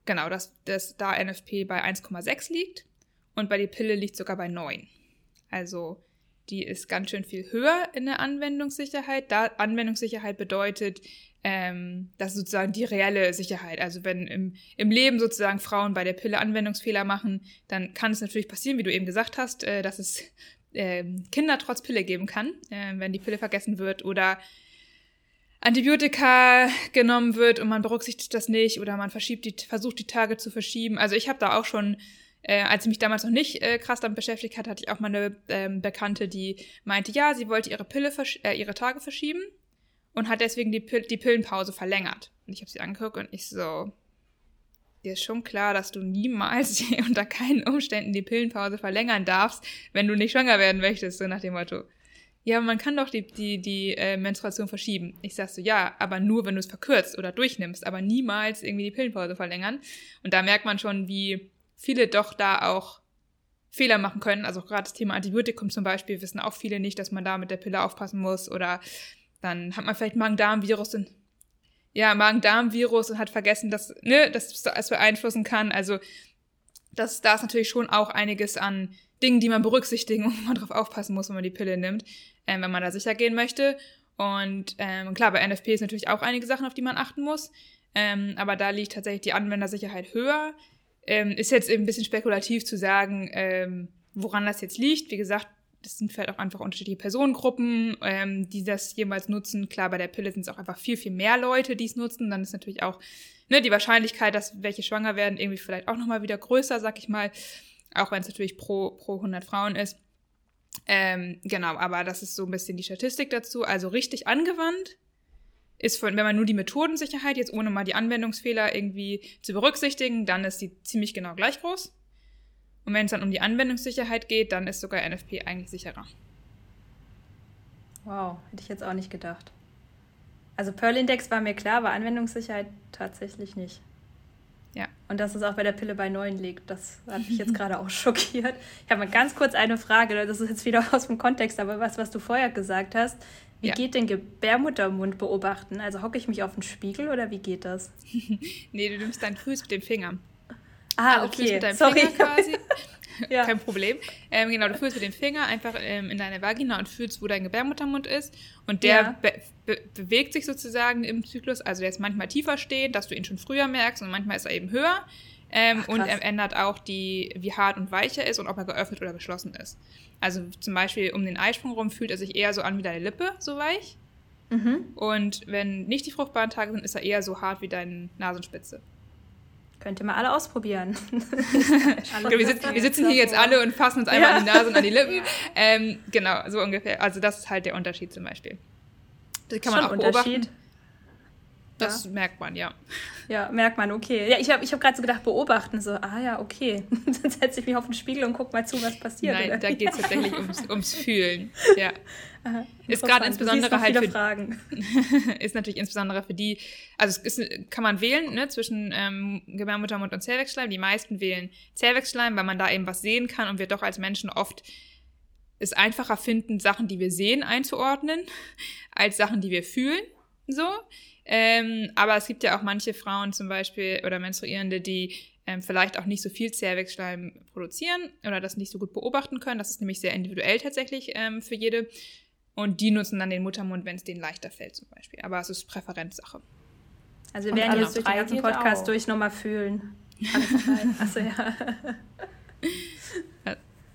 genau, dass, dass da NFP bei 1,6 liegt und bei der Pille liegt sogar bei 9. Also die ist ganz schön viel höher in der Anwendungssicherheit. Da Anwendungssicherheit bedeutet, ähm, das ist sozusagen die reelle Sicherheit. Also wenn im, im Leben sozusagen Frauen bei der Pille Anwendungsfehler machen, dann kann es natürlich passieren, wie du eben gesagt hast, äh, dass es äh, Kinder trotz Pille geben kann, äh, wenn die Pille vergessen wird oder Antibiotika genommen wird und man berücksichtigt das nicht oder man verschiebt die, versucht die Tage zu verschieben. Also ich habe da auch schon, äh, als ich mich damals noch nicht äh, krass damit beschäftigt hat, hatte ich auch mal eine ähm, Bekannte, die meinte, ja, sie wollte ihre Pille, äh, ihre Tage verschieben und hat deswegen die, Pil die Pillenpause verlängert. Und ich habe sie angeguckt und ich so, dir ist schon klar, dass du niemals unter keinen Umständen die Pillenpause verlängern darfst, wenn du nicht schwanger werden möchtest, so nach dem Motto ja, man kann doch die, die, die äh, Menstruation verschieben. Ich sag so, ja, aber nur, wenn du es verkürzt oder durchnimmst, aber niemals irgendwie die Pillenpause verlängern. Und da merkt man schon, wie viele doch da auch Fehler machen können. Also gerade das Thema Antibiotikum zum Beispiel wissen auch viele nicht, dass man da mit der Pille aufpassen muss. Oder dann hat man vielleicht Magen-Darm-Virus und ja, Magen-Darm-Virus und hat vergessen, dass, ne, dass das beeinflussen kann. Also das, da ist natürlich schon auch einiges an Dingen, die man berücksichtigen und man drauf aufpassen muss, wenn man die Pille nimmt, ähm, wenn man da sicher gehen möchte. Und ähm, klar, bei NFP ist natürlich auch einige Sachen, auf die man achten muss. Ähm, aber da liegt tatsächlich die Anwendersicherheit höher. Ähm, ist jetzt ein bisschen spekulativ zu sagen, ähm, woran das jetzt liegt. Wie gesagt, das sind vielleicht auch einfach unterschiedliche Personengruppen, ähm, die das jemals nutzen. Klar, bei der Pille sind es auch einfach viel, viel mehr Leute, die es nutzen. Dann ist natürlich auch ne, die Wahrscheinlichkeit, dass welche schwanger werden, irgendwie vielleicht auch nochmal wieder größer, sag ich mal auch wenn es natürlich pro, pro 100 Frauen ist. Ähm, genau, aber das ist so ein bisschen die Statistik dazu. Also richtig angewandt ist, von, wenn man nur die Methodensicherheit, jetzt ohne mal die Anwendungsfehler irgendwie zu berücksichtigen, dann ist sie ziemlich genau gleich groß. Und wenn es dann um die Anwendungssicherheit geht, dann ist sogar NFP eigentlich sicherer. Wow, hätte ich jetzt auch nicht gedacht. Also Pearl-Index war mir klar, aber Anwendungssicherheit tatsächlich nicht. Ja. Und dass es auch bei der Pille bei 9 liegt, das hat mich jetzt gerade auch schockiert. Ich habe mal ganz kurz eine Frage, das ist jetzt wieder aus dem Kontext, aber was, was du vorher gesagt hast. Wie ja. geht denn Gebärmuttermund beobachten? Also hocke ich mich auf den Spiegel oder wie geht das? nee, du nimmst deinen Fuß mit dem Finger. Ah, also okay. Mit deinem Sorry. Finger quasi. ja. Kein Problem. Ähm, genau, du fühlst mit dem Finger einfach ähm, in deine Vagina und fühlst, wo dein Gebärmuttermund ist. Und der ja. be be bewegt sich sozusagen im Zyklus. Also der ist manchmal tiefer stehend, dass du ihn schon früher merkst und manchmal ist er eben höher. Ähm, Ach, und er ändert auch die, wie hart und weich er ist und ob er geöffnet oder geschlossen ist. Also zum Beispiel um den Eisprung rum fühlt er sich eher so an wie deine Lippe, so weich. Mhm. Und wenn nicht die fruchtbaren Tage sind, ist er eher so hart wie deine Nasenspitze. Könnt ihr mal alle ausprobieren. alle wir, sitzen, wir, sitzen, hier jetzt alle und fassen uns einmal ja. an die Nase und an die Lippen. Ähm, genau, so ungefähr. Also das ist halt der Unterschied zum Beispiel. Das kann man Schon auch beobachten. Das ja. merkt man, ja. Ja, merkt man, okay. Ja, ich habe ich hab gerade so gedacht, beobachten, so, ah ja, okay. Dann setze ich mich auf den Spiegel und guck mal zu, was passiert. Nein, oder? da geht es tatsächlich ums, ums Fühlen. Ja. Aha, ist gerade insbesondere halt für, Fragen. ist natürlich insbesondere für die, also es ist, kann man wählen, ne, zwischen ähm, Gebärmuttermund und Zellwechsschleim. Die meisten wählen Zellwechsschleim, weil man da eben was sehen kann und wir doch als Menschen oft es einfacher finden, Sachen, die wir sehen, einzuordnen, als Sachen, die wir fühlen. So. Ähm, aber es gibt ja auch manche Frauen zum Beispiel oder Menstruierende, die ähm, vielleicht auch nicht so viel Zervixschleim produzieren oder das nicht so gut beobachten können. Das ist nämlich sehr individuell tatsächlich ähm, für jede. Und die nutzen dann den Muttermund, wenn es denen leichter fällt zum Beispiel. Aber es ist Präferenzsache. Also wir werden jetzt durch den ganzen Podcast auch. durch nochmal fühlen. Achso, ja.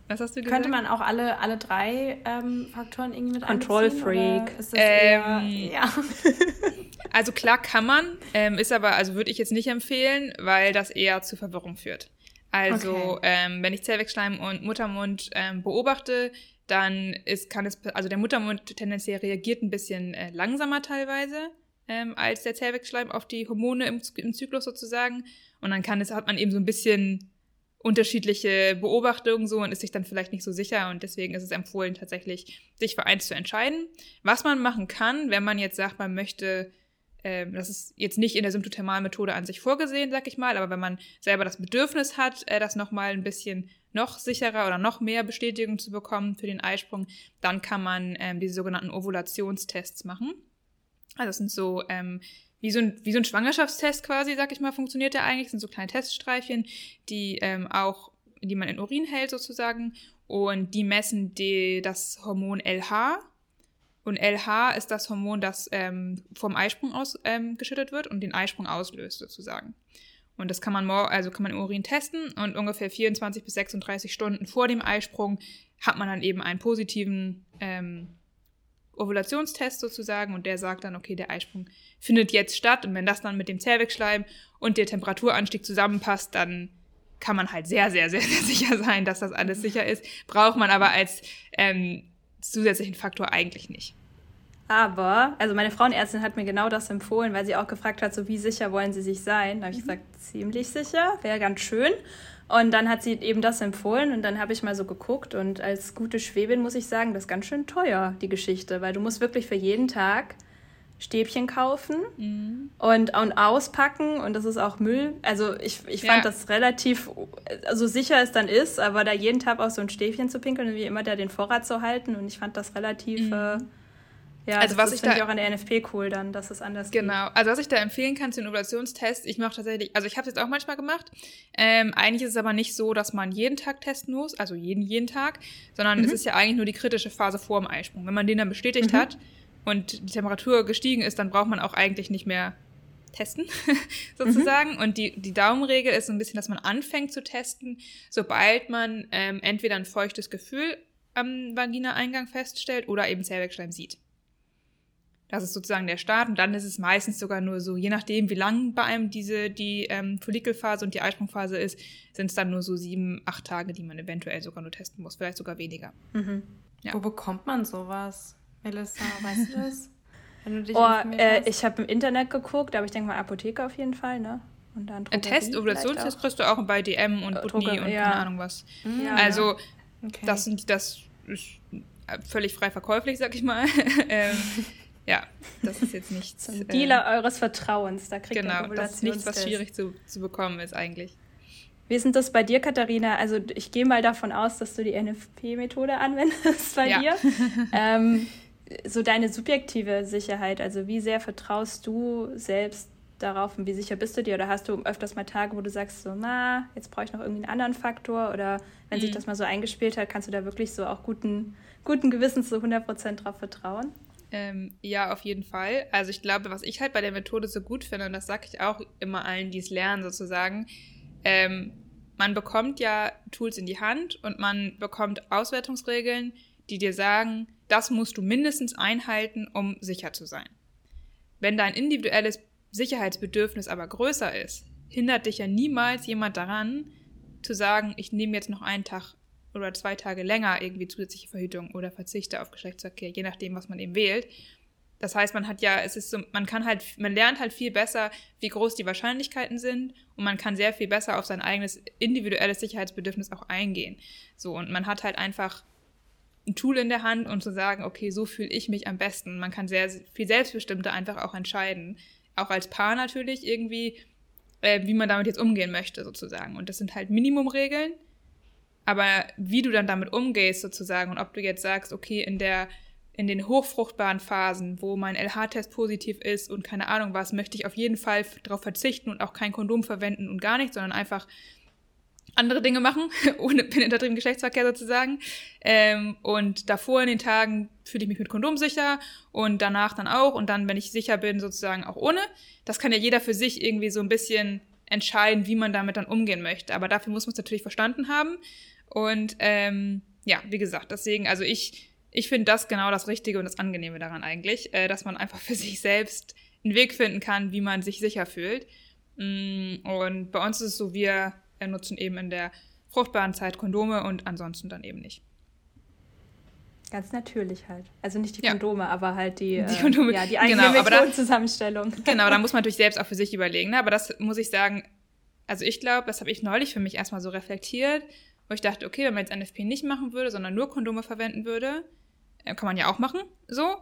Was hast du gesagt? Könnte man auch alle, alle drei ähm, Faktoren irgendwie mit Control Freak. Ähm, ja. Also klar kann man, ähm, ist aber, also würde ich jetzt nicht empfehlen, weil das eher zu Verwirrung führt. Also okay. ähm, wenn ich Zellwechsschleim und Muttermund ähm, beobachte, dann ist, kann es, also der Muttermund tendenziell reagiert ein bisschen äh, langsamer teilweise ähm, als der Zellwechsschleim auf die Hormone im, im Zyklus sozusagen. Und dann kann es, hat man eben so ein bisschen unterschiedliche Beobachtungen so und ist sich dann vielleicht nicht so sicher und deswegen ist es empfohlen, tatsächlich sich für eins zu entscheiden. Was man machen kann, wenn man jetzt sagt, man möchte, äh, das ist jetzt nicht in der Symptothermalmethode an sich vorgesehen, sag ich mal, aber wenn man selber das Bedürfnis hat, äh, das nochmal ein bisschen noch sicherer oder noch mehr Bestätigung zu bekommen für den Eisprung, dann kann man ähm, diese sogenannten Ovulationstests machen. Also das sind so ähm, wie so, ein, wie so ein Schwangerschaftstest quasi, sag ich mal, funktioniert der eigentlich. Das sind so kleine Teststreifchen, die ähm, auch, die man in Urin hält sozusagen. und die messen die, das Hormon LH. Und LH ist das Hormon, das ähm, vom Eisprung aus ähm, geschüttet wird und den Eisprung auslöst sozusagen. Und das kann man, also kann man im Urin testen und ungefähr 24 bis 36 Stunden vor dem Eisprung hat man dann eben einen positiven ähm, Ovulationstest sozusagen und der sagt dann, okay, der Eisprung findet jetzt statt und wenn das dann mit dem Zervixschleim und der Temperaturanstieg zusammenpasst, dann kann man halt sehr, sehr, sehr, sehr sicher sein, dass das alles sicher ist. Braucht man aber als ähm, zusätzlichen Faktor eigentlich nicht. Aber, also meine Frauenärztin hat mir genau das empfohlen, weil sie auch gefragt hat, so wie sicher wollen sie sich sein. Da habe ich mhm. gesagt, ziemlich sicher, wäre ganz schön. Und dann hat sie eben das empfohlen und dann habe ich mal so geguckt und als gute Schwäbin muss ich sagen, das ist ganz schön teuer, die Geschichte, weil du musst wirklich für jeden Tag Stäbchen kaufen mhm. und, und auspacken und das ist auch Müll. Also ich, ich fand ja. das relativ, also sicher es dann ist, aber da jeden Tag auch so ein Stäbchen zu pinkeln und wie immer da den Vorrat zu halten und ich fand das relativ... Mhm. Äh, ja, also was das ich finde ich auch an der NFP cool dann, dass es anders Genau, geht. also was ich da empfehlen kann zu den Ovulationstests, ich mache tatsächlich, also ich habe es jetzt auch manchmal gemacht. Ähm, eigentlich ist es aber nicht so, dass man jeden Tag testen muss, also jeden jeden Tag, sondern mhm. es ist ja eigentlich nur die kritische Phase vor dem Eisprung. Wenn man den dann bestätigt mhm. hat, und die Temperatur gestiegen ist, dann braucht man auch eigentlich nicht mehr testen, sozusagen. Mhm. Und die, die Daumenregel ist so ein bisschen, dass man anfängt zu testen, sobald man ähm, entweder ein feuchtes Gefühl am Vagina-Eingang feststellt oder eben Zellwegschleim sieht. Das ist sozusagen der Start und dann ist es meistens sogar nur so, je nachdem, wie lang bei einem diese die ähm, Follikelphase und die Eisprungphase ist, sind es dann nur so sieben, acht Tage, die man eventuell sogar nur testen muss, vielleicht sogar weniger. Mhm. Ja. Wo bekommt man sowas? Melissa, weißt du das? oh, äh, ich habe im Internet geguckt, aber ich denke mal Apotheke auf jeden Fall, ne? Und dann Ein Test, Ovulationstest kriegst du auch bei DM und Butni und ja. keine Ahnung was. Hm, ja, also, okay. das sind das ist völlig frei verkäuflich, sag ich mal. ja, das ist jetzt nichts. Dealer äh, eures Vertrauens, da kriegt Genau, das ist nichts, was schwierig zu, zu bekommen ist eigentlich. Wie ist denn das bei dir, Katharina? Also ich gehe mal davon aus, dass du die NFP-Methode anwendest bei ja. dir. ähm, so deine subjektive Sicherheit, also wie sehr vertraust du selbst darauf und wie sicher bist du dir? Oder hast du öfters mal Tage, wo du sagst, so, na, jetzt brauche ich noch irgendwie einen anderen Faktor? Oder wenn mhm. sich das mal so eingespielt hat, kannst du da wirklich so auch guten, guten Gewissens zu 100% drauf vertrauen? Ähm, ja, auf jeden Fall. Also ich glaube, was ich halt bei der Methode so gut finde, und das sage ich auch immer allen, die es lernen sozusagen, ähm, man bekommt ja Tools in die Hand und man bekommt Auswertungsregeln, die dir sagen, das musst du mindestens einhalten, um sicher zu sein. Wenn dein individuelles Sicherheitsbedürfnis aber größer ist, hindert dich ja niemals jemand daran, zu sagen, ich nehme jetzt noch einen Tag oder zwei Tage länger irgendwie zusätzliche Verhütung oder verzichte auf Geschlechtsverkehr, je nachdem, was man eben wählt. Das heißt, man hat ja, es ist so, man kann halt, man lernt halt viel besser, wie groß die Wahrscheinlichkeiten sind und man kann sehr viel besser auf sein eigenes individuelles Sicherheitsbedürfnis auch eingehen. So, und man hat halt einfach ein Tool in der Hand und zu sagen, okay, so fühle ich mich am besten. Man kann sehr viel selbstbestimmter einfach auch entscheiden. Auch als Paar natürlich irgendwie, äh, wie man damit jetzt umgehen möchte, sozusagen. Und das sind halt Minimumregeln. Aber wie du dann damit umgehst, sozusagen, und ob du jetzt sagst, okay, in der in den hochfruchtbaren Phasen, wo mein LH-Test positiv ist und keine Ahnung was, möchte ich auf jeden Fall darauf verzichten und auch kein Kondom verwenden und gar nichts, sondern einfach andere Dinge machen, ohne penetrativen Geschlechtsverkehr sozusagen. Ähm, und davor in den Tagen fühle ich mich mit Kondom sicher und danach dann auch. Und dann, wenn ich sicher bin, sozusagen auch ohne. Das kann ja jeder für sich irgendwie so ein bisschen entscheiden, wie man damit dann umgehen möchte. Aber dafür muss man es natürlich verstanden haben. Und ähm, ja, wie gesagt, deswegen, also ich, ich finde das genau das Richtige und das Angenehme daran eigentlich, äh, dass man einfach für sich selbst einen Weg finden kann, wie man sich sicher fühlt. Mm, und bei uns ist es so, wir nutzen eben in der fruchtbaren Zeit Kondome und ansonsten dann eben nicht. Ganz natürlich halt. Also nicht die Kondome, ja. aber halt die, die, Kondome, äh, ja, die eigene genau, Methodenzusammenstellung. Genau, da muss man natürlich selbst auch für sich überlegen. Ne? Aber das muss ich sagen, also ich glaube, das habe ich neulich für mich erstmal so reflektiert, wo ich dachte, okay, wenn man jetzt NFP nicht machen würde, sondern nur Kondome verwenden würde, äh, kann man ja auch machen, so.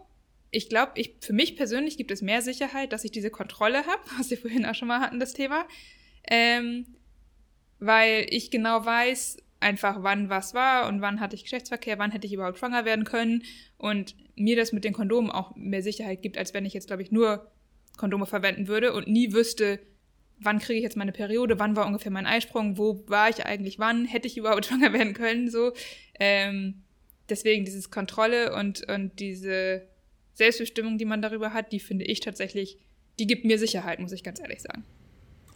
Ich glaube, ich, für mich persönlich gibt es mehr Sicherheit, dass ich diese Kontrolle habe, was wir vorhin auch schon mal hatten, das Thema. Ähm, weil ich genau weiß, einfach wann was war und wann hatte ich Geschlechtsverkehr, wann hätte ich überhaupt schwanger werden können und mir das mit den Kondomen auch mehr Sicherheit gibt, als wenn ich jetzt, glaube ich, nur Kondome verwenden würde und nie wüsste, wann kriege ich jetzt meine Periode, wann war ungefähr mein Eisprung, wo war ich eigentlich wann, hätte ich überhaupt schwanger werden können, so. Ähm, deswegen dieses Kontrolle und, und diese Selbstbestimmung, die man darüber hat, die finde ich tatsächlich, die gibt mir Sicherheit, muss ich ganz ehrlich sagen.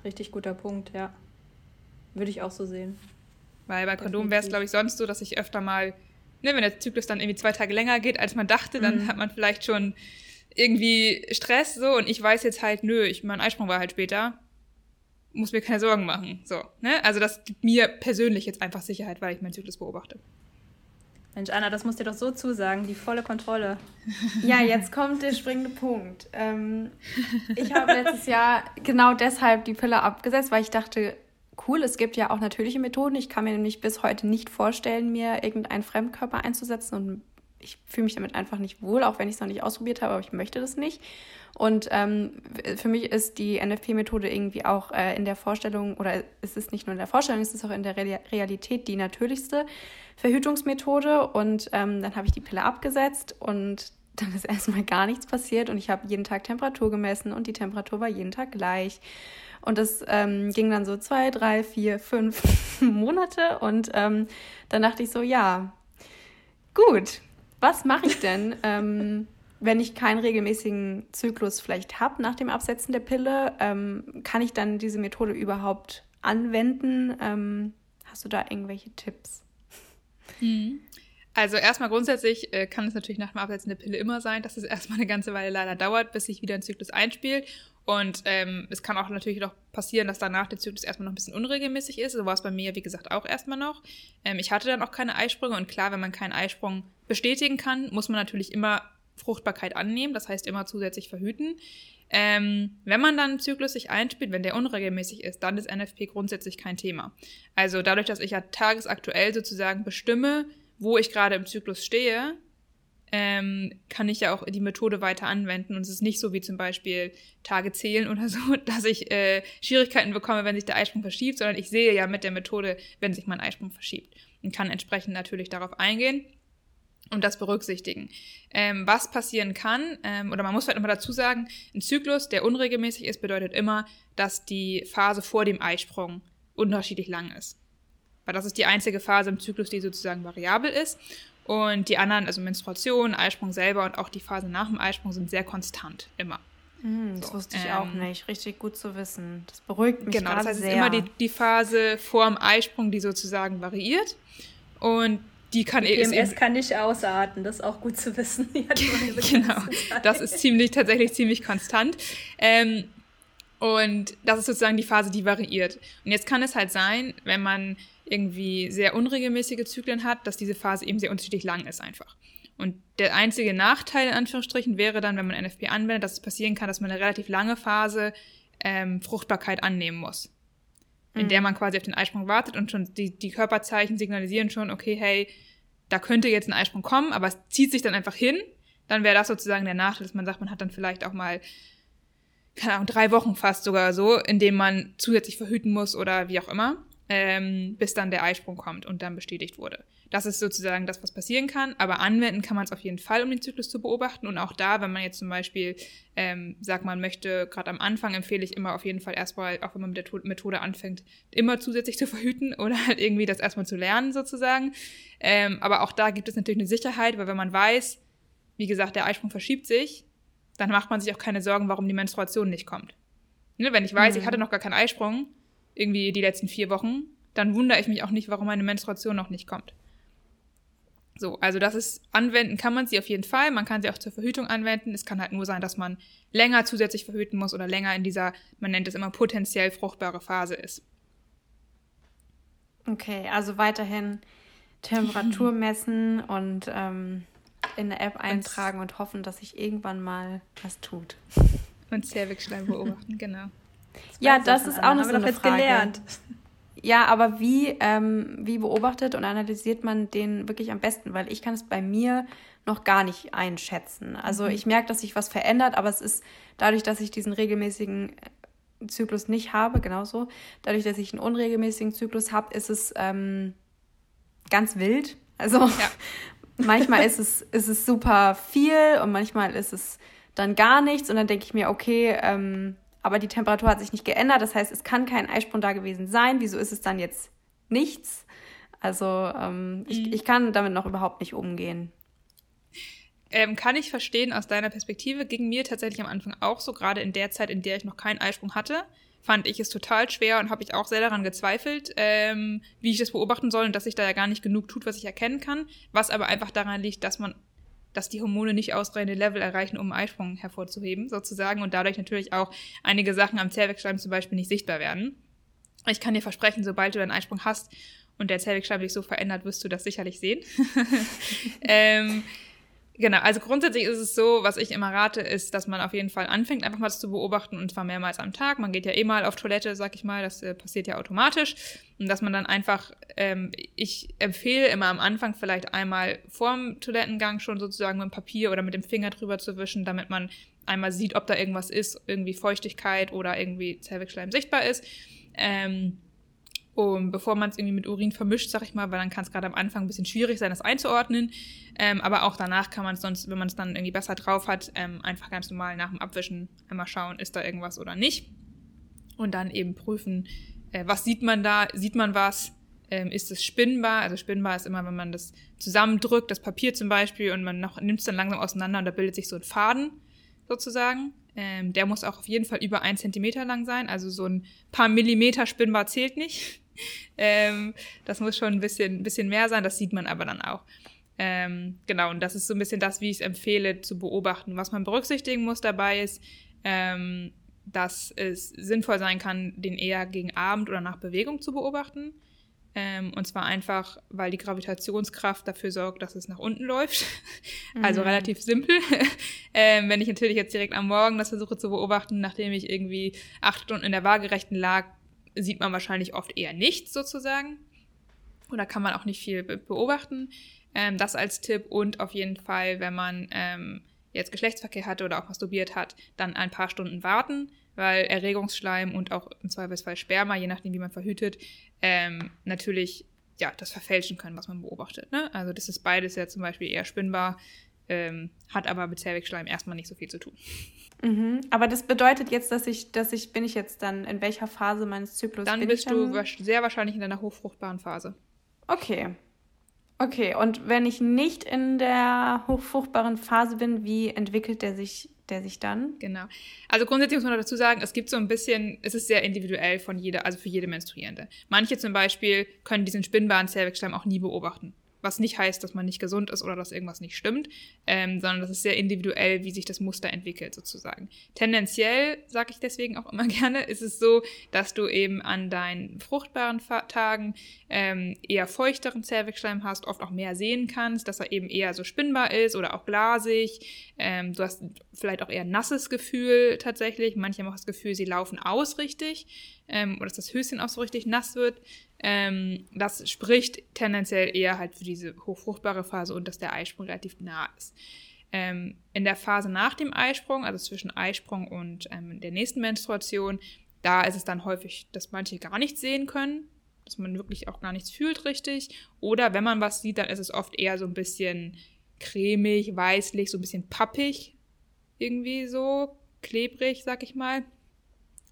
Richtig guter Punkt, ja. Würde ich auch so sehen. Weil bei Kondom wäre es, glaube ich, sonst so, dass ich öfter mal, ne, wenn der Zyklus dann irgendwie zwei Tage länger geht, als man dachte, dann mhm. hat man vielleicht schon irgendwie Stress so und ich weiß jetzt halt, nö, ich, mein Eisprung war halt später, muss mir keine Sorgen machen. So, ne? Also das gibt mir persönlich jetzt einfach Sicherheit, weil ich meinen Zyklus beobachte. Mensch, Anna, das musst du dir doch so zusagen, die volle Kontrolle. Ja, jetzt kommt der springende Punkt. Ähm, ich habe letztes Jahr genau deshalb die Pille abgesetzt, weil ich dachte, cool, es gibt ja auch natürliche Methoden. Ich kann mir nämlich bis heute nicht vorstellen, mir irgendeinen Fremdkörper einzusetzen und ich fühle mich damit einfach nicht wohl, auch wenn ich es noch nicht ausprobiert habe, aber ich möchte das nicht. Und ähm, für mich ist die NFP-Methode irgendwie auch äh, in der Vorstellung, oder es ist nicht nur in der Vorstellung, es ist auch in der Realität die natürlichste Verhütungsmethode. Und ähm, dann habe ich die Pille abgesetzt und dann ist erstmal gar nichts passiert und ich habe jeden Tag Temperatur gemessen und die Temperatur war jeden Tag gleich. Und das ähm, ging dann so zwei, drei, vier, fünf Monate und ähm, dann dachte ich so, ja, gut, was mache ich denn, ähm, wenn ich keinen regelmäßigen Zyklus vielleicht habe nach dem Absetzen der Pille? Ähm, kann ich dann diese Methode überhaupt anwenden? Ähm, hast du da irgendwelche Tipps? Mhm. Also erstmal grundsätzlich äh, kann es natürlich nach dem Absetzen der Pille immer sein, dass es erstmal eine ganze Weile leider dauert, bis sich wieder ein Zyklus einspielt. Und ähm, es kann auch natürlich noch passieren, dass danach der Zyklus erstmal noch ein bisschen unregelmäßig ist. So war es bei mir, wie gesagt, auch erstmal noch. Ähm, ich hatte dann auch keine Eisprünge und klar, wenn man keinen Eisprung bestätigen kann, muss man natürlich immer Fruchtbarkeit annehmen, das heißt immer zusätzlich verhüten. Ähm, wenn man dann Zyklus sich einspielt, wenn der unregelmäßig ist, dann ist NFP grundsätzlich kein Thema. Also dadurch, dass ich ja tagesaktuell sozusagen bestimme, wo ich gerade im Zyklus stehe, ähm, kann ich ja auch die Methode weiter anwenden. Und es ist nicht so wie zum Beispiel Tage zählen oder so, dass ich äh, Schwierigkeiten bekomme, wenn sich der Eisprung verschiebt, sondern ich sehe ja mit der Methode, wenn sich mein Eisprung verschiebt. Und kann entsprechend natürlich darauf eingehen und das berücksichtigen. Ähm, was passieren kann, ähm, oder man muss halt immer dazu sagen, ein Zyklus, der unregelmäßig ist, bedeutet immer, dass die Phase vor dem Eisprung unterschiedlich lang ist. Weil das ist die einzige Phase im Zyklus, die sozusagen variabel ist. Und die anderen, also Menstruation, Eisprung selber und auch die Phase nach dem Eisprung sind sehr konstant, immer. Mm, das so, wusste ich ähm, auch nicht. Richtig gut zu wissen. Das beruhigt mich Genau, das heißt, sehr. es ist immer die, die Phase vor dem Eisprung, die sozusagen variiert. Und die kann die PMS eben, kann nicht ausarten, das ist auch gut zu wissen. genau, das ist ziemlich, tatsächlich ziemlich konstant. Ähm, und das ist sozusagen die Phase, die variiert. Und jetzt kann es halt sein, wenn man irgendwie sehr unregelmäßige Zyklen hat, dass diese Phase eben sehr unterschiedlich lang ist einfach. Und der einzige Nachteil in Anführungsstrichen wäre dann, wenn man NFP anwendet, dass es passieren kann, dass man eine relativ lange Phase ähm, Fruchtbarkeit annehmen muss. In mhm. der man quasi auf den Eisprung wartet und schon die, die Körperzeichen signalisieren schon, okay, hey, da könnte jetzt ein Eisprung kommen, aber es zieht sich dann einfach hin. Dann wäre das sozusagen der Nachteil, dass man sagt, man hat dann vielleicht auch mal, keine Ahnung, drei Wochen fast sogar so, in dem man zusätzlich verhüten muss oder wie auch immer ähm, bis dann der Eisprung kommt und dann bestätigt wurde. Das ist sozusagen das, was passieren kann, aber anwenden kann man es auf jeden Fall, um den Zyklus zu beobachten. Und auch da, wenn man jetzt zum Beispiel ähm, sagt, man möchte, gerade am Anfang empfehle ich immer auf jeden Fall erstmal, auch wenn man mit der Methode anfängt, immer zusätzlich zu verhüten oder halt irgendwie das erstmal zu lernen sozusagen. Ähm, aber auch da gibt es natürlich eine Sicherheit, weil wenn man weiß, wie gesagt, der Eisprung verschiebt sich, dann macht man sich auch keine Sorgen, warum die Menstruation nicht kommt. Ne, wenn ich weiß, mhm. ich hatte noch gar keinen Eisprung, irgendwie die letzten vier Wochen, dann wundere ich mich auch nicht, warum meine Menstruation noch nicht kommt. So, also das ist, anwenden kann man sie auf jeden Fall. Man kann sie auch zur Verhütung anwenden. Es kann halt nur sein, dass man länger zusätzlich verhüten muss oder länger in dieser, man nennt es immer potenziell fruchtbare Phase ist. Okay, also weiterhin Temperatur messen und ähm, in eine App eintragen und hoffen, dass sich irgendwann mal was tut. Und Cervixschleim beobachten, genau. Das ja, das ist auch noch so eine Frage. gelernt. Ja, aber wie, ähm, wie beobachtet und analysiert man den wirklich am besten? Weil ich kann es bei mir noch gar nicht einschätzen. Also mhm. ich merke, dass sich was verändert, aber es ist dadurch, dass ich diesen regelmäßigen äh, Zyklus nicht habe, genauso, dadurch, dass ich einen unregelmäßigen Zyklus habe, ist es ähm, ganz wild. Also ja. manchmal ist es, ist es super viel und manchmal ist es dann gar nichts und dann denke ich mir, okay, ähm, aber die Temperatur hat sich nicht geändert. Das heißt, es kann kein Eisprung da gewesen sein. Wieso ist es dann jetzt nichts? Also ähm, mhm. ich, ich kann damit noch überhaupt nicht umgehen. Ähm, kann ich verstehen aus deiner Perspektive. Ging mir tatsächlich am Anfang auch so, gerade in der Zeit, in der ich noch keinen Eisprung hatte, fand ich es total schwer und habe ich auch sehr daran gezweifelt, ähm, wie ich das beobachten soll und dass sich da ja gar nicht genug tut, was ich erkennen kann. Was aber einfach daran liegt, dass man, dass die Hormone nicht ausreichende Level erreichen, um einen Eisprung hervorzuheben, sozusagen, und dadurch natürlich auch einige Sachen am Zellwechselschleim zum Beispiel nicht sichtbar werden. Ich kann dir versprechen, sobald du deinen Eisprung hast und der Zellwechselschleim sich so verändert, wirst du das sicherlich sehen. ähm, Genau, also grundsätzlich ist es so, was ich immer rate, ist, dass man auf jeden Fall anfängt, einfach mal zu beobachten und zwar mehrmals am Tag. Man geht ja eh mal auf Toilette, sag ich mal, das äh, passiert ja automatisch. Und dass man dann einfach, ähm, ich empfehle immer am Anfang vielleicht einmal vorm Toilettengang schon sozusagen mit dem Papier oder mit dem Finger drüber zu wischen, damit man einmal sieht, ob da irgendwas ist, irgendwie Feuchtigkeit oder irgendwie Zellwechselschleim sichtbar ist. Ähm, um, bevor man es irgendwie mit Urin vermischt, sag ich mal, weil dann kann es gerade am Anfang ein bisschen schwierig sein, das einzuordnen. Ähm, aber auch danach kann man es sonst, wenn man es dann irgendwie besser drauf hat, ähm, einfach ganz normal nach dem Abwischen einmal schauen, ist da irgendwas oder nicht. Und dann eben prüfen, äh, was sieht man da, sieht man was, ähm, ist es spinnbar? Also spinnbar ist immer, wenn man das zusammendrückt, das Papier zum Beispiel, und man nimmt es dann langsam auseinander und da bildet sich so ein Faden sozusagen. Ähm, der muss auch auf jeden Fall über ein Zentimeter lang sein. Also so ein paar Millimeter spinnbar zählt nicht. Ähm, das muss schon ein bisschen, bisschen mehr sein, das sieht man aber dann auch. Ähm, genau, und das ist so ein bisschen das, wie ich es empfehle zu beobachten. Was man berücksichtigen muss dabei ist, ähm, dass es sinnvoll sein kann, den eher gegen Abend oder nach Bewegung zu beobachten. Ähm, und zwar einfach, weil die Gravitationskraft dafür sorgt, dass es nach unten läuft. also mhm. relativ simpel. ähm, wenn ich natürlich jetzt direkt am Morgen das versuche zu beobachten, nachdem ich irgendwie acht Stunden in der Waagerechten lag, sieht man wahrscheinlich oft eher nichts sozusagen. Oder kann man auch nicht viel be beobachten. Ähm, das als Tipp. Und auf jeden Fall, wenn man ähm, jetzt Geschlechtsverkehr hatte oder auch masturbiert hat, dann ein paar Stunden warten, weil Erregungsschleim und auch im Zweifelsfall Sperma, je nachdem, wie man verhütet, ähm, natürlich ja, das verfälschen können, was man beobachtet. Ne? Also das ist beides ja zum Beispiel eher spinnbar, ähm, hat aber mit Zervixschleim erstmal nicht so viel zu tun. Mhm. Aber das bedeutet jetzt, dass ich, dass ich, bin ich jetzt dann in welcher Phase meines Zyklus? Dann bist dann? du sehr wahrscheinlich in deiner hochfruchtbaren Phase. Okay. Okay, und wenn ich nicht in der hochfruchtbaren Phase bin, wie entwickelt der sich, der sich dann? Genau. Also grundsätzlich muss man dazu sagen, es gibt so ein bisschen, es ist sehr individuell von jeder, also für jede Menstruierende. Manche zum Beispiel können diesen spinnbaren Zervixschleim auch nie beobachten was nicht heißt, dass man nicht gesund ist oder dass irgendwas nicht stimmt, ähm, sondern das ist sehr individuell, wie sich das Muster entwickelt sozusagen. Tendenziell, sage ich deswegen auch immer gerne, ist es so, dass du eben an deinen fruchtbaren Tagen ähm, eher feuchteren Zervixschleim hast, oft auch mehr sehen kannst, dass er eben eher so spinnbar ist oder auch glasig. Ähm, du hast vielleicht auch eher nasses Gefühl tatsächlich. Manche haben auch das Gefühl, sie laufen aus richtig ähm, oder dass das Höschen auch so richtig nass wird. Ähm, das spricht tendenziell eher halt für diese hochfruchtbare Phase und dass der Eisprung relativ nah ist. Ähm, in der Phase nach dem Eisprung, also zwischen Eisprung und ähm, der nächsten Menstruation, da ist es dann häufig, dass manche gar nichts sehen können, dass man wirklich auch gar nichts fühlt richtig. Oder wenn man was sieht, dann ist es oft eher so ein bisschen cremig, weißlich, so ein bisschen pappig, irgendwie so, klebrig, sag ich mal.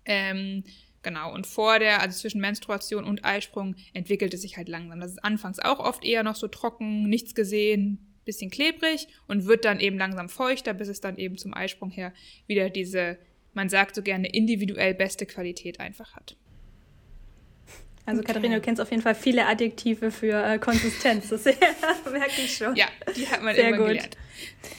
Ähm, Genau, und vor der, also zwischen Menstruation und Eisprung, entwickelt es sich halt langsam. Das ist anfangs auch oft eher noch so trocken, nichts gesehen, bisschen klebrig und wird dann eben langsam feuchter, bis es dann eben zum Eisprung her wieder diese, man sagt so gerne, individuell beste Qualität einfach hat. Also okay. Katharina, du kennst auf jeden Fall viele Adjektive für äh, Konsistenz. Das merke ich schon. Ja, die hat man Sehr immer gut. gelernt.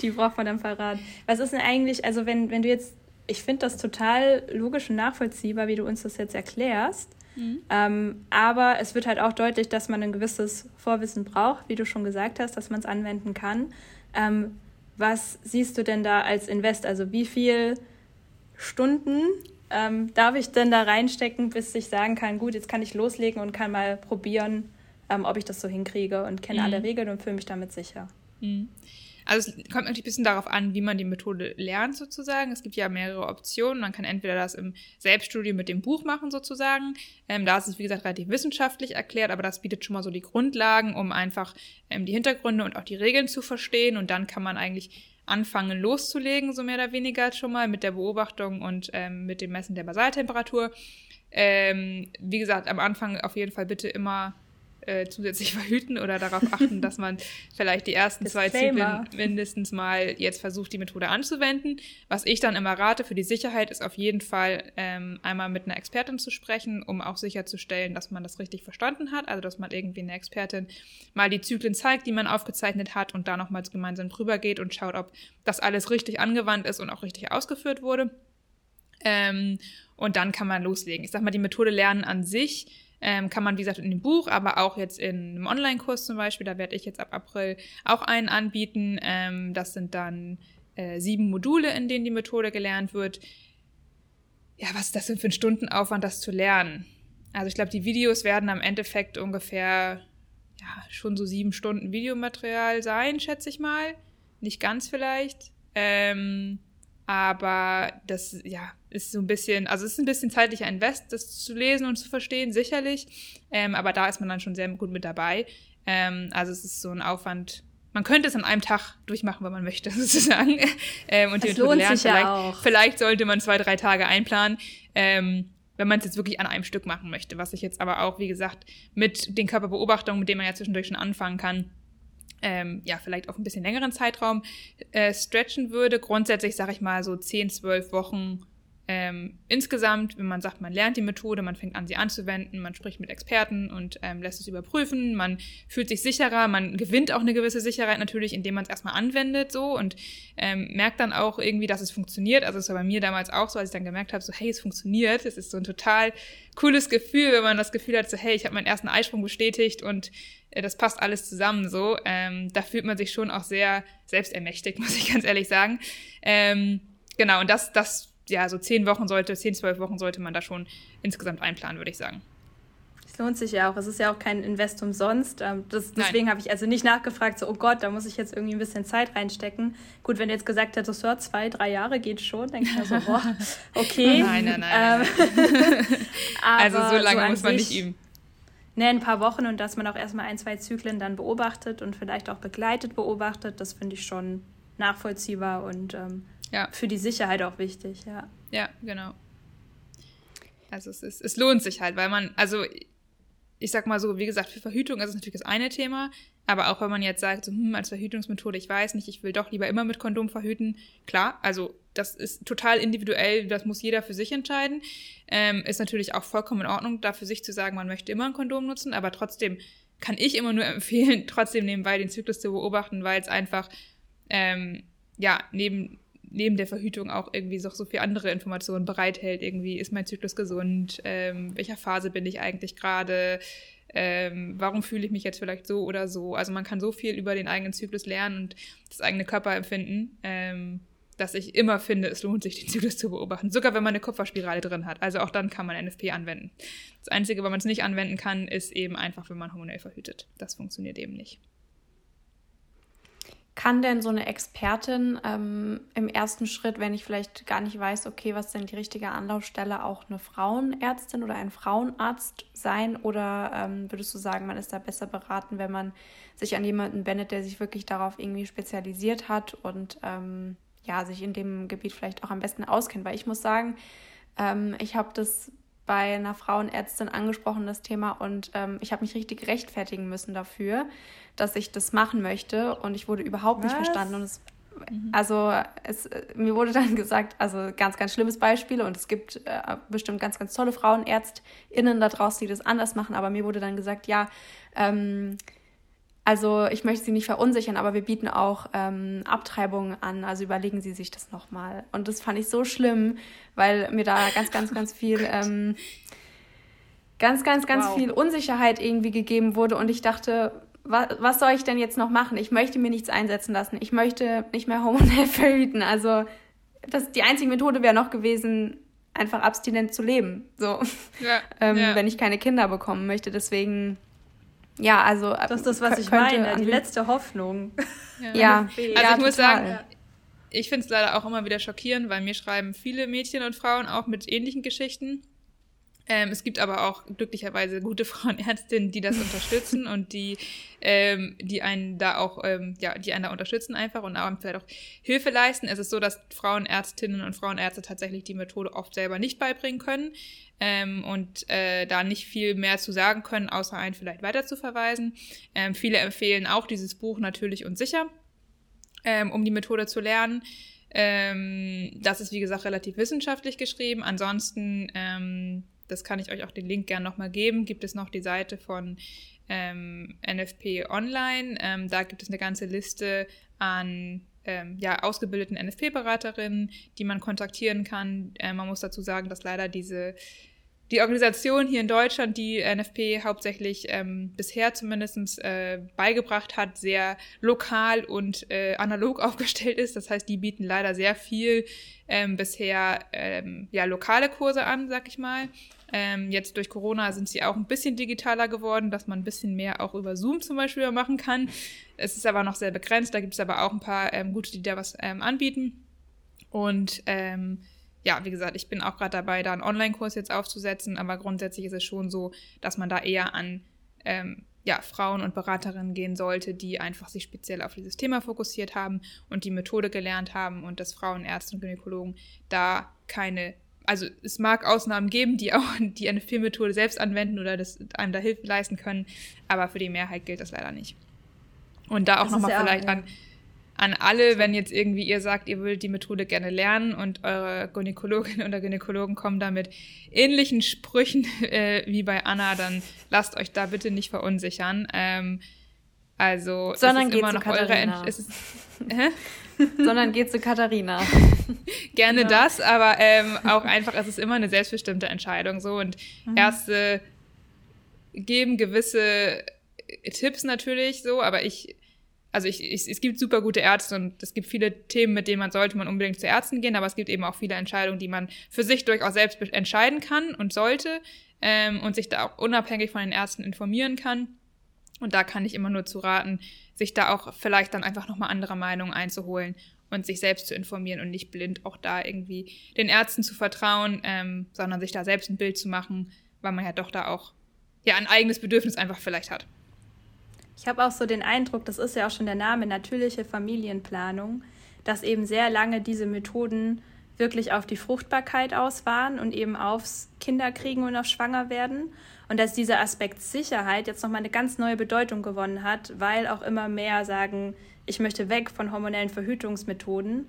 Die braucht man dann parat. Was ist denn eigentlich, also wenn, wenn du jetzt ich finde das total logisch und nachvollziehbar, wie du uns das jetzt erklärst. Mhm. Ähm, aber es wird halt auch deutlich, dass man ein gewisses Vorwissen braucht, wie du schon gesagt hast, dass man es anwenden kann. Ähm, was siehst du denn da als Invest? Also wie viel Stunden ähm, darf ich denn da reinstecken, bis ich sagen kann, gut, jetzt kann ich loslegen und kann mal probieren, ähm, ob ich das so hinkriege und kenne mhm. alle Regeln und fühle mich damit sicher. Mhm. Also es kommt natürlich ein bisschen darauf an, wie man die Methode lernt sozusagen. Es gibt ja mehrere Optionen. Man kann entweder das im Selbststudium mit dem Buch machen sozusagen. Ähm, da ist es, wie gesagt, relativ wissenschaftlich erklärt, aber das bietet schon mal so die Grundlagen, um einfach ähm, die Hintergründe und auch die Regeln zu verstehen. Und dann kann man eigentlich anfangen loszulegen, so mehr oder weniger schon mal mit der Beobachtung und ähm, mit dem Messen der Basaltemperatur. Ähm, wie gesagt, am Anfang auf jeden Fall bitte immer äh, zusätzlich verhüten oder darauf achten, dass man vielleicht die ersten zwei Zyklen mindestens mal jetzt versucht, die Methode anzuwenden. Was ich dann immer rate für die Sicherheit ist auf jeden Fall ähm, einmal mit einer Expertin zu sprechen, um auch sicherzustellen, dass man das richtig verstanden hat. Also dass man irgendwie eine Expertin mal die Zyklen zeigt, die man aufgezeichnet hat und da nochmals gemeinsam drüber geht und schaut, ob das alles richtig angewandt ist und auch richtig ausgeführt wurde. Ähm, und dann kann man loslegen. Ich sag mal, die Methode Lernen an sich ähm, kann man, wie gesagt, in dem Buch, aber auch jetzt in einem Online-Kurs zum Beispiel, da werde ich jetzt ab April auch einen anbieten. Ähm, das sind dann äh, sieben Module, in denen die Methode gelernt wird. Ja, was ist das denn für ein Stundenaufwand, das zu lernen? Also ich glaube, die Videos werden am Endeffekt ungefähr ja, schon so sieben Stunden Videomaterial sein, schätze ich mal. Nicht ganz vielleicht. Ähm, aber das, ja, ist so ein bisschen, also es ist ein bisschen zeitlicher Invest, das zu lesen und zu verstehen, sicherlich. Ähm, aber da ist man dann schon sehr gut mit dabei. Ähm, also es ist so ein Aufwand. Man könnte es an einem Tag durchmachen, wenn man möchte, sozusagen. ähm, und das die lohnt lernen. sich vielleicht, ja auch. vielleicht sollte man zwei, drei Tage einplanen. Ähm, wenn man es jetzt wirklich an einem Stück machen möchte, was ich jetzt aber auch, wie gesagt, mit den Körperbeobachtungen, mit denen man ja zwischendurch schon anfangen kann, ähm, ja, vielleicht auf ein bisschen längeren Zeitraum äh, stretchen würde. Grundsätzlich sage ich mal so 10, 12 Wochen ähm, insgesamt, wenn man sagt, man lernt die Methode, man fängt an, sie anzuwenden, man spricht mit Experten und ähm, lässt es überprüfen, man fühlt sich sicherer, man gewinnt auch eine gewisse Sicherheit natürlich, indem man es erstmal anwendet so und ähm, merkt dann auch irgendwie, dass es funktioniert. Also es war bei mir damals auch so, als ich dann gemerkt habe, so hey, es funktioniert. Es ist so ein total cooles Gefühl, wenn man das Gefühl hat, so hey, ich habe meinen ersten Eisprung bestätigt und äh, das passt alles zusammen so. Ähm, da fühlt man sich schon auch sehr selbstermächtigt, muss ich ganz ehrlich sagen. Ähm, genau, und das, das ja, so zehn Wochen sollte, zehn, zwölf Wochen sollte man da schon insgesamt einplanen, würde ich sagen. Es lohnt sich ja auch. Es ist ja auch kein Invest umsonst. Ähm, das, deswegen habe ich also nicht nachgefragt, so, oh Gott, da muss ich jetzt irgendwie ein bisschen Zeit reinstecken. Gut, wenn du jetzt gesagt hättest, so, zwei, drei Jahre geht schon, denke ich mir so, boah, okay. Nein, nein, nein. Ähm, also so lange so muss man nicht üben. Ne, ein paar Wochen und dass man auch erstmal ein, zwei Zyklen dann beobachtet und vielleicht auch begleitet beobachtet, das finde ich schon nachvollziehbar und ähm, ja. Für die Sicherheit auch wichtig, ja. Ja, genau. Also es, ist, es lohnt sich halt, weil man, also ich sag mal so, wie gesagt, für Verhütung ist es natürlich das eine Thema, aber auch wenn man jetzt sagt, so, hm, als Verhütungsmethode, ich weiß nicht, ich will doch lieber immer mit Kondom verhüten, klar, also das ist total individuell, das muss jeder für sich entscheiden. Ähm, ist natürlich auch vollkommen in Ordnung, da für sich zu sagen, man möchte immer ein Kondom nutzen, aber trotzdem kann ich immer nur empfehlen, trotzdem nebenbei den Zyklus zu beobachten, weil es einfach, ähm, ja, neben neben der Verhütung auch irgendwie so, so viel andere Informationen bereithält. Irgendwie ist mein Zyklus gesund, ähm, welcher Phase bin ich eigentlich gerade, ähm, warum fühle ich mich jetzt vielleicht so oder so. Also man kann so viel über den eigenen Zyklus lernen und das eigene Körperempfinden, ähm, dass ich immer finde, es lohnt sich, den Zyklus zu beobachten. Sogar wenn man eine Kupferspirale drin hat. Also auch dann kann man NFP anwenden. Das Einzige, wo man es nicht anwenden kann, ist eben einfach, wenn man hormonell verhütet. Das funktioniert eben nicht. Kann denn so eine Expertin ähm, im ersten Schritt, wenn ich vielleicht gar nicht weiß, okay, was denn die richtige Anlaufstelle, auch eine Frauenärztin oder ein Frauenarzt sein? Oder ähm, würdest du sagen, man ist da besser beraten, wenn man sich an jemanden wendet, der sich wirklich darauf irgendwie spezialisiert hat und ähm, ja, sich in dem Gebiet vielleicht auch am besten auskennt? Weil ich muss sagen, ähm, ich habe das bei einer Frauenärztin angesprochen, das Thema, und ähm, ich habe mich richtig rechtfertigen müssen dafür, dass ich das machen möchte. Und ich wurde überhaupt Was? nicht verstanden. Und es mhm. also es, mir wurde dann gesagt, also ganz, ganz schlimmes Beispiel. Und es gibt äh, bestimmt ganz, ganz tolle FrauenärztInnen da draußen, die das anders machen, aber mir wurde dann gesagt, ja, ähm, also ich möchte Sie nicht verunsichern, aber wir bieten auch ähm, Abtreibungen an, also überlegen Sie sich das nochmal. Und das fand ich so schlimm, weil mir da ganz, ganz, ganz viel, ähm, ganz, ganz, ganz wow. viel Unsicherheit irgendwie gegeben wurde und ich dachte, was, was soll ich denn jetzt noch machen? Ich möchte mir nichts einsetzen lassen. Ich möchte nicht mehr hormonell verhüten. Also das, die einzige Methode wäre noch gewesen, einfach abstinent zu leben. So, ja, ähm, ja. wenn ich keine Kinder bekommen möchte. Deswegen, ja, also. Das ist das, was ich meine, die letzte Hoffnung. Ja, ja. also ich muss total. sagen, ich finde es leider auch immer wieder schockierend, weil mir schreiben viele Mädchen und Frauen auch mit ähnlichen Geschichten Ähm, es gibt aber auch glücklicherweise gute Frauenärztinnen, die das unterstützen und die, ähm, die einen da auch, ähm, ja, die einen da unterstützen einfach und auch vielleicht auch Hilfe leisten. Es ist so, dass Frauenärztinnen und Frauenärzte tatsächlich die Methode oft selber nicht beibringen können ähm, und äh, da nicht viel mehr zu sagen können, außer einen vielleicht weiter zu verweisen. Ähm, viele empfehlen auch dieses Buch natürlich und sicher, ähm, um die Methode zu lernen. Ähm, das ist, wie gesagt, relativ wissenschaftlich geschrieben. Ansonsten, ähm, das kann ich euch auch den Link gerne nochmal geben, gibt es noch die Seite von ähm, NFP Online. Ähm, da gibt es eine ganze Liste an ähm, ja, ausgebildeten NFP-Beraterinnen, die man kontaktieren kann. Äh, man muss dazu sagen, dass leider diese die Organisation hier in Deutschland, die NFP hauptsächlich ähm, bisher zumindest äh, beigebracht hat, sehr lokal und äh, analog aufgestellt ist. Das heißt, die bieten leider sehr viel ähm, bisher ähm, ja, lokale Kurse an, sag ich mal. Ähm, jetzt durch Corona sind sie auch ein bisschen digitaler geworden, dass man ein bisschen mehr auch über Zoom zum Beispiel machen kann. Es ist aber noch sehr begrenzt. Da gibt es aber auch ein paar ähm, gute, die da was ähm, anbieten. Und ähm, ja, wie gesagt, ich bin auch gerade dabei, da einen Online-Kurs jetzt aufzusetzen, aber grundsätzlich ist es schon so, dass man da eher an ähm, ja, Frauen und Beraterinnen gehen sollte, die einfach sich speziell auf dieses Thema fokussiert haben und die Methode gelernt haben und dass Frauenärzte und Gynäkologen da keine, also es mag Ausnahmen geben, die auch die NFP-Methode selbst anwenden oder das einem da Hilfe leisten können, aber für die Mehrheit gilt das leider nicht. Und da auch nochmal ja vielleicht auch, an an alle, wenn jetzt irgendwie ihr sagt, ihr würdet die Methode gerne lernen und eure Gynäkologin oder Gynäkologen kommen da mit ähnlichen Sprüchen äh, wie bei Anna, dann lasst euch da bitte nicht verunsichern. Ähm, also Sondern es ist immer noch eure? Sondern geht zu Katharina. Gerne ja. das, aber ähm, auch einfach, es ist immer eine selbstbestimmte Entscheidung so und mhm. erste geben gewisse Tipps natürlich so, aber ich also ich, ich, es gibt super gute Ärzte und es gibt viele Themen, mit denen man sollte man unbedingt zu Ärzten gehen, aber es gibt eben auch viele Entscheidungen, die man für sich durchaus selbst entscheiden kann und sollte ähm, und sich da auch unabhängig von den Ärzten informieren kann. Und da kann ich immer nur zu raten, sich da auch vielleicht dann einfach nochmal andere Meinungen einzuholen und sich selbst zu informieren und nicht blind auch da irgendwie den Ärzten zu vertrauen, ähm, sondern sich da selbst ein Bild zu machen, weil man ja doch da auch ja ein eigenes Bedürfnis einfach vielleicht hat. Ich habe auch so den Eindruck, das ist ja auch schon der Name, natürliche Familienplanung, dass eben sehr lange diese Methoden wirklich auf die Fruchtbarkeit aus waren und eben aufs Kinderkriegen und auf Schwangerwerden. Und dass dieser Aspekt Sicherheit jetzt nochmal eine ganz neue Bedeutung gewonnen hat, weil auch immer mehr sagen, ich möchte weg von hormonellen Verhütungsmethoden.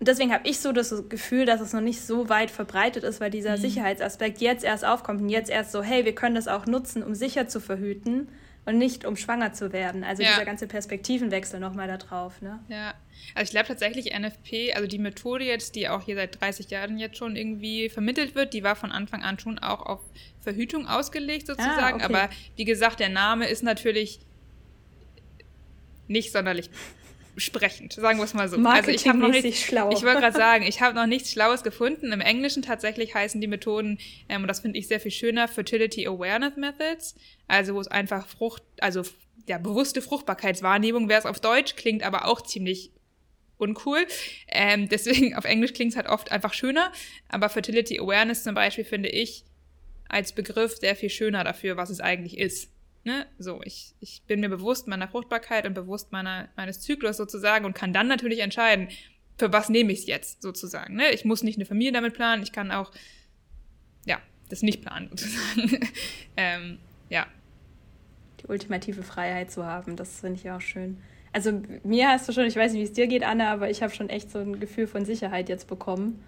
Und deswegen habe ich so das Gefühl, dass es noch nicht so weit verbreitet ist, weil dieser mhm. Sicherheitsaspekt jetzt erst aufkommt und jetzt erst so, hey, wir können das auch nutzen, um sicher zu verhüten und nicht um schwanger zu werden. Also ja. dieser ganze Perspektivenwechsel nochmal da drauf. Ne? Ja, also ich glaube tatsächlich NFP, also die Methode jetzt, die auch hier seit 30 Jahren jetzt schon irgendwie vermittelt wird, die war von Anfang an schon auch auf Verhütung ausgelegt sozusagen. Ah, okay. Aber wie gesagt, der Name ist natürlich nicht sonderlich sprechend, sagen wir es mal so. Also ich habe noch nicht, schlau. ich wollte gerade sagen, ich habe noch nichts Schlaues gefunden. Im Englischen tatsächlich heißen die Methoden, ähm, und das finde ich sehr viel schöner, Fertility Awareness Methods, also wo es einfach Frucht, also ja, bewusste Fruchtbarkeitswahrnehmung wäre es auf Deutsch, klingt aber auch ziemlich uncool. Ähm, deswegen auf Englisch klingt es halt oft einfach schöner, aber Fertility Awareness zum Beispiel finde ich als Begriff sehr viel schöner dafür, was es eigentlich ist. Ne? So, ich, ich bin mir bewusst meiner Fruchtbarkeit und bewusst meiner, meines Zyklus sozusagen und kann dann natürlich entscheiden, für was nehme ich es jetzt sozusagen. Ne? Ich muss nicht eine Familie damit planen, ich kann auch, ja, das nicht planen sozusagen. ähm, ja. Die ultimative Freiheit zu haben, das finde ich auch schön. Also mir hast du schon, ich weiß nicht, wie es dir geht, Anna, aber ich habe schon echt so ein Gefühl von Sicherheit jetzt bekommen.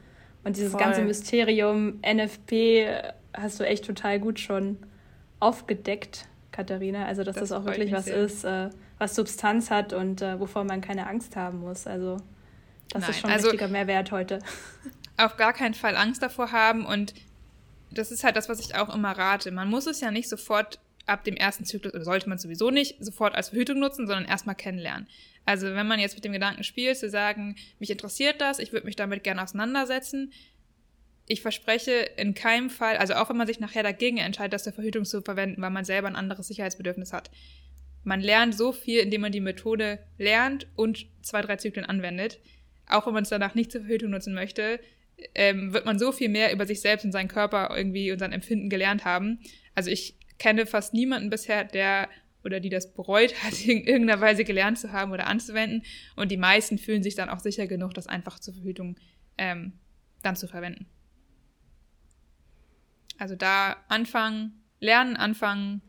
Und dieses Voll. ganze Mysterium NFP hast du echt total gut schon aufgedeckt. Katharina. Also, dass das, das auch wirklich was sehr. ist, äh, was Substanz hat und äh, wovor man keine Angst haben muss. Also, das Nein, ist schon ein also, wichtiger Mehrwert heute. Auf gar keinen Fall Angst davor haben und das ist halt das, was ich auch immer rate. Man muss es ja nicht sofort ab dem ersten Zyklus, oder sollte man sowieso nicht sofort als Verhütung nutzen, sondern erstmal kennenlernen. Also wenn man jetzt mit dem Gedanken spielt, zu sagen, mich interessiert das, ich würde mich damit gerne auseinandersetzen, ich verspreche in keinem Fall, also auch wenn man sich nachher dagegen entscheidet, das zur Verhütung zu verwenden, weil man selber ein anderes Sicherheitsbedürfnis hat. Man lernt so viel, indem man die Methode lernt und zwei, drei Zyklen anwendet. Auch wenn man es danach nicht zur Verhütung nutzen möchte, ähm, wird man so viel mehr über sich selbst und seinen Körper irgendwie und sein Empfinden gelernt haben. Also ich kenne fast niemanden bisher, der oder die das bereut hat, in irgendeiner Weise gelernt zu haben oder anzuwenden. Und die meisten fühlen sich dann auch sicher genug, das einfach zur Verhütung ähm, dann zu verwenden. Also da anfangen, lernen, anfangen,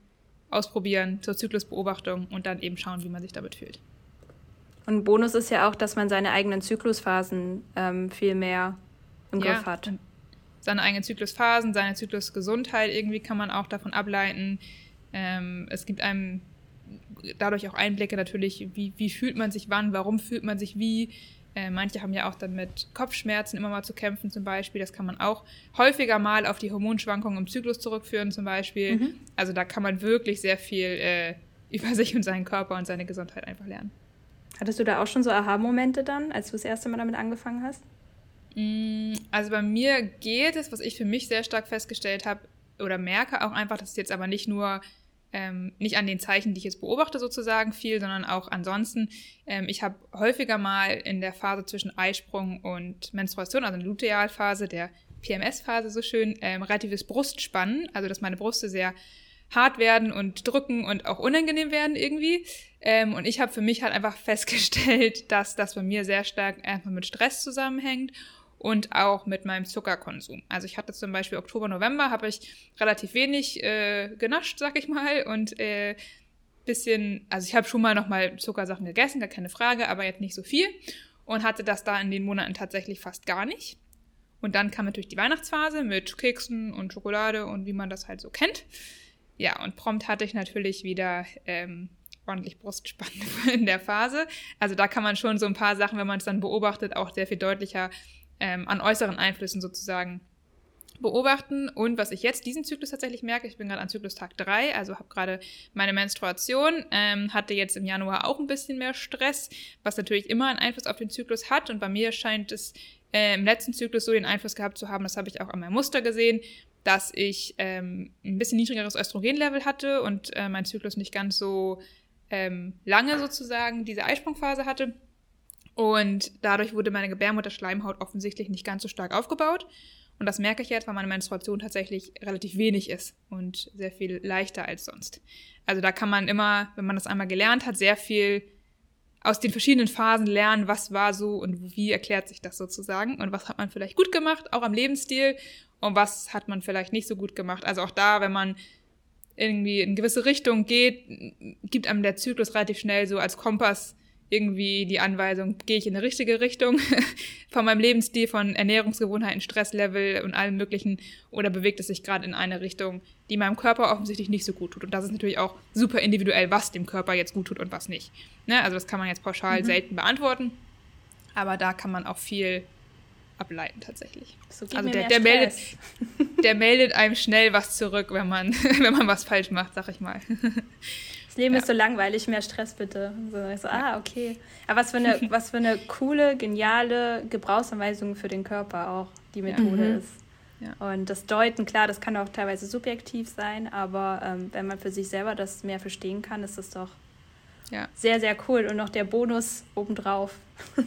ausprobieren zur Zyklusbeobachtung und dann eben schauen, wie man sich damit fühlt. Und Bonus ist ja auch, dass man seine eigenen Zyklusphasen ähm, viel mehr im ja, Griff hat. Seine eigenen Zyklusphasen, seine Zyklusgesundheit irgendwie kann man auch davon ableiten. Ähm, es gibt einem dadurch auch Einblicke natürlich, wie, wie fühlt man sich wann, warum fühlt man sich wie. Äh, manche haben ja auch dann mit Kopfschmerzen immer mal zu kämpfen zum Beispiel. Das kann man auch häufiger mal auf die Hormonschwankungen im Zyklus zurückführen zum Beispiel. Mhm. Also da kann man wirklich sehr viel äh, über sich und seinen Körper und seine Gesundheit einfach lernen. Hattest du da auch schon so Aha-Momente dann, als du das erste Mal damit angefangen hast? Mm, also bei mir geht es, was ich für mich sehr stark festgestellt habe oder merke auch einfach, dass es jetzt aber nicht nur ähm, nicht an den Zeichen, die ich jetzt beobachte sozusagen viel, sondern auch ansonsten. Ähm, ich habe häufiger mal in der Phase zwischen Eisprung und Menstruation, also in der Lutealphase, der PMS-Phase so schön, ähm, relatives Brustspannen, also dass meine Brüste sehr hart werden und drücken und auch unangenehm werden irgendwie. Ähm, und ich habe für mich halt einfach festgestellt, dass das bei mir sehr stark einfach mit Stress zusammenhängt und auch mit meinem Zuckerkonsum. Also ich hatte zum Beispiel Oktober, November habe ich relativ wenig äh, genascht, sag ich mal, und äh, bisschen, also ich habe schon mal noch mal Zuckersachen gegessen, gar keine Frage, aber jetzt nicht so viel und hatte das da in den Monaten tatsächlich fast gar nicht. Und dann kam natürlich die Weihnachtsphase mit Keksen und Schokolade und wie man das halt so kennt. Ja, und prompt hatte ich natürlich wieder ähm, ordentlich Brustspannen in der Phase. Also da kann man schon so ein paar Sachen, wenn man es dann beobachtet, auch sehr viel deutlicher ähm, an äußeren Einflüssen sozusagen beobachten. Und was ich jetzt diesen Zyklus tatsächlich merke, ich bin gerade an Zyklustag 3, also habe gerade meine Menstruation, ähm, hatte jetzt im Januar auch ein bisschen mehr Stress, was natürlich immer einen Einfluss auf den Zyklus hat. Und bei mir scheint es äh, im letzten Zyklus so den Einfluss gehabt zu haben, das habe ich auch an meinem Muster gesehen, dass ich ähm, ein bisschen niedrigeres Östrogenlevel hatte und äh, mein Zyklus nicht ganz so ähm, lange sozusagen diese Eisprungphase hatte. Und dadurch wurde meine Gebärmutterschleimhaut offensichtlich nicht ganz so stark aufgebaut. Und das merke ich jetzt, weil meine Menstruation tatsächlich relativ wenig ist und sehr viel leichter als sonst. Also da kann man immer, wenn man das einmal gelernt hat, sehr viel aus den verschiedenen Phasen lernen, was war so und wie erklärt sich das sozusagen und was hat man vielleicht gut gemacht, auch am Lebensstil und was hat man vielleicht nicht so gut gemacht. Also auch da, wenn man irgendwie in gewisse Richtung geht, gibt einem der Zyklus relativ schnell so als Kompass irgendwie die Anweisung, gehe ich in eine richtige Richtung von meinem Lebensstil, von Ernährungsgewohnheiten, Stresslevel und allem Möglichen oder bewegt es sich gerade in eine Richtung, die meinem Körper offensichtlich nicht so gut tut. Und das ist natürlich auch super individuell, was dem Körper jetzt gut tut und was nicht. Ne? Also das kann man jetzt pauschal mhm. selten beantworten, aber da kann man auch viel ableiten tatsächlich. So also der, der meldet, der meldet einem schnell was zurück, wenn man, wenn man was falsch macht, sag ich mal. Das Leben ja. ist so langweilig, mehr Stress bitte. So, so ah, okay. Aber was für, eine, was für eine coole, geniale Gebrauchsanweisung für den Körper auch die Methode ja. Mhm. ist. Ja. Und das Deuten, klar, das kann auch teilweise subjektiv sein, aber ähm, wenn man für sich selber das mehr verstehen kann, ist das doch sehr, sehr cool. Und noch der Bonus obendrauf.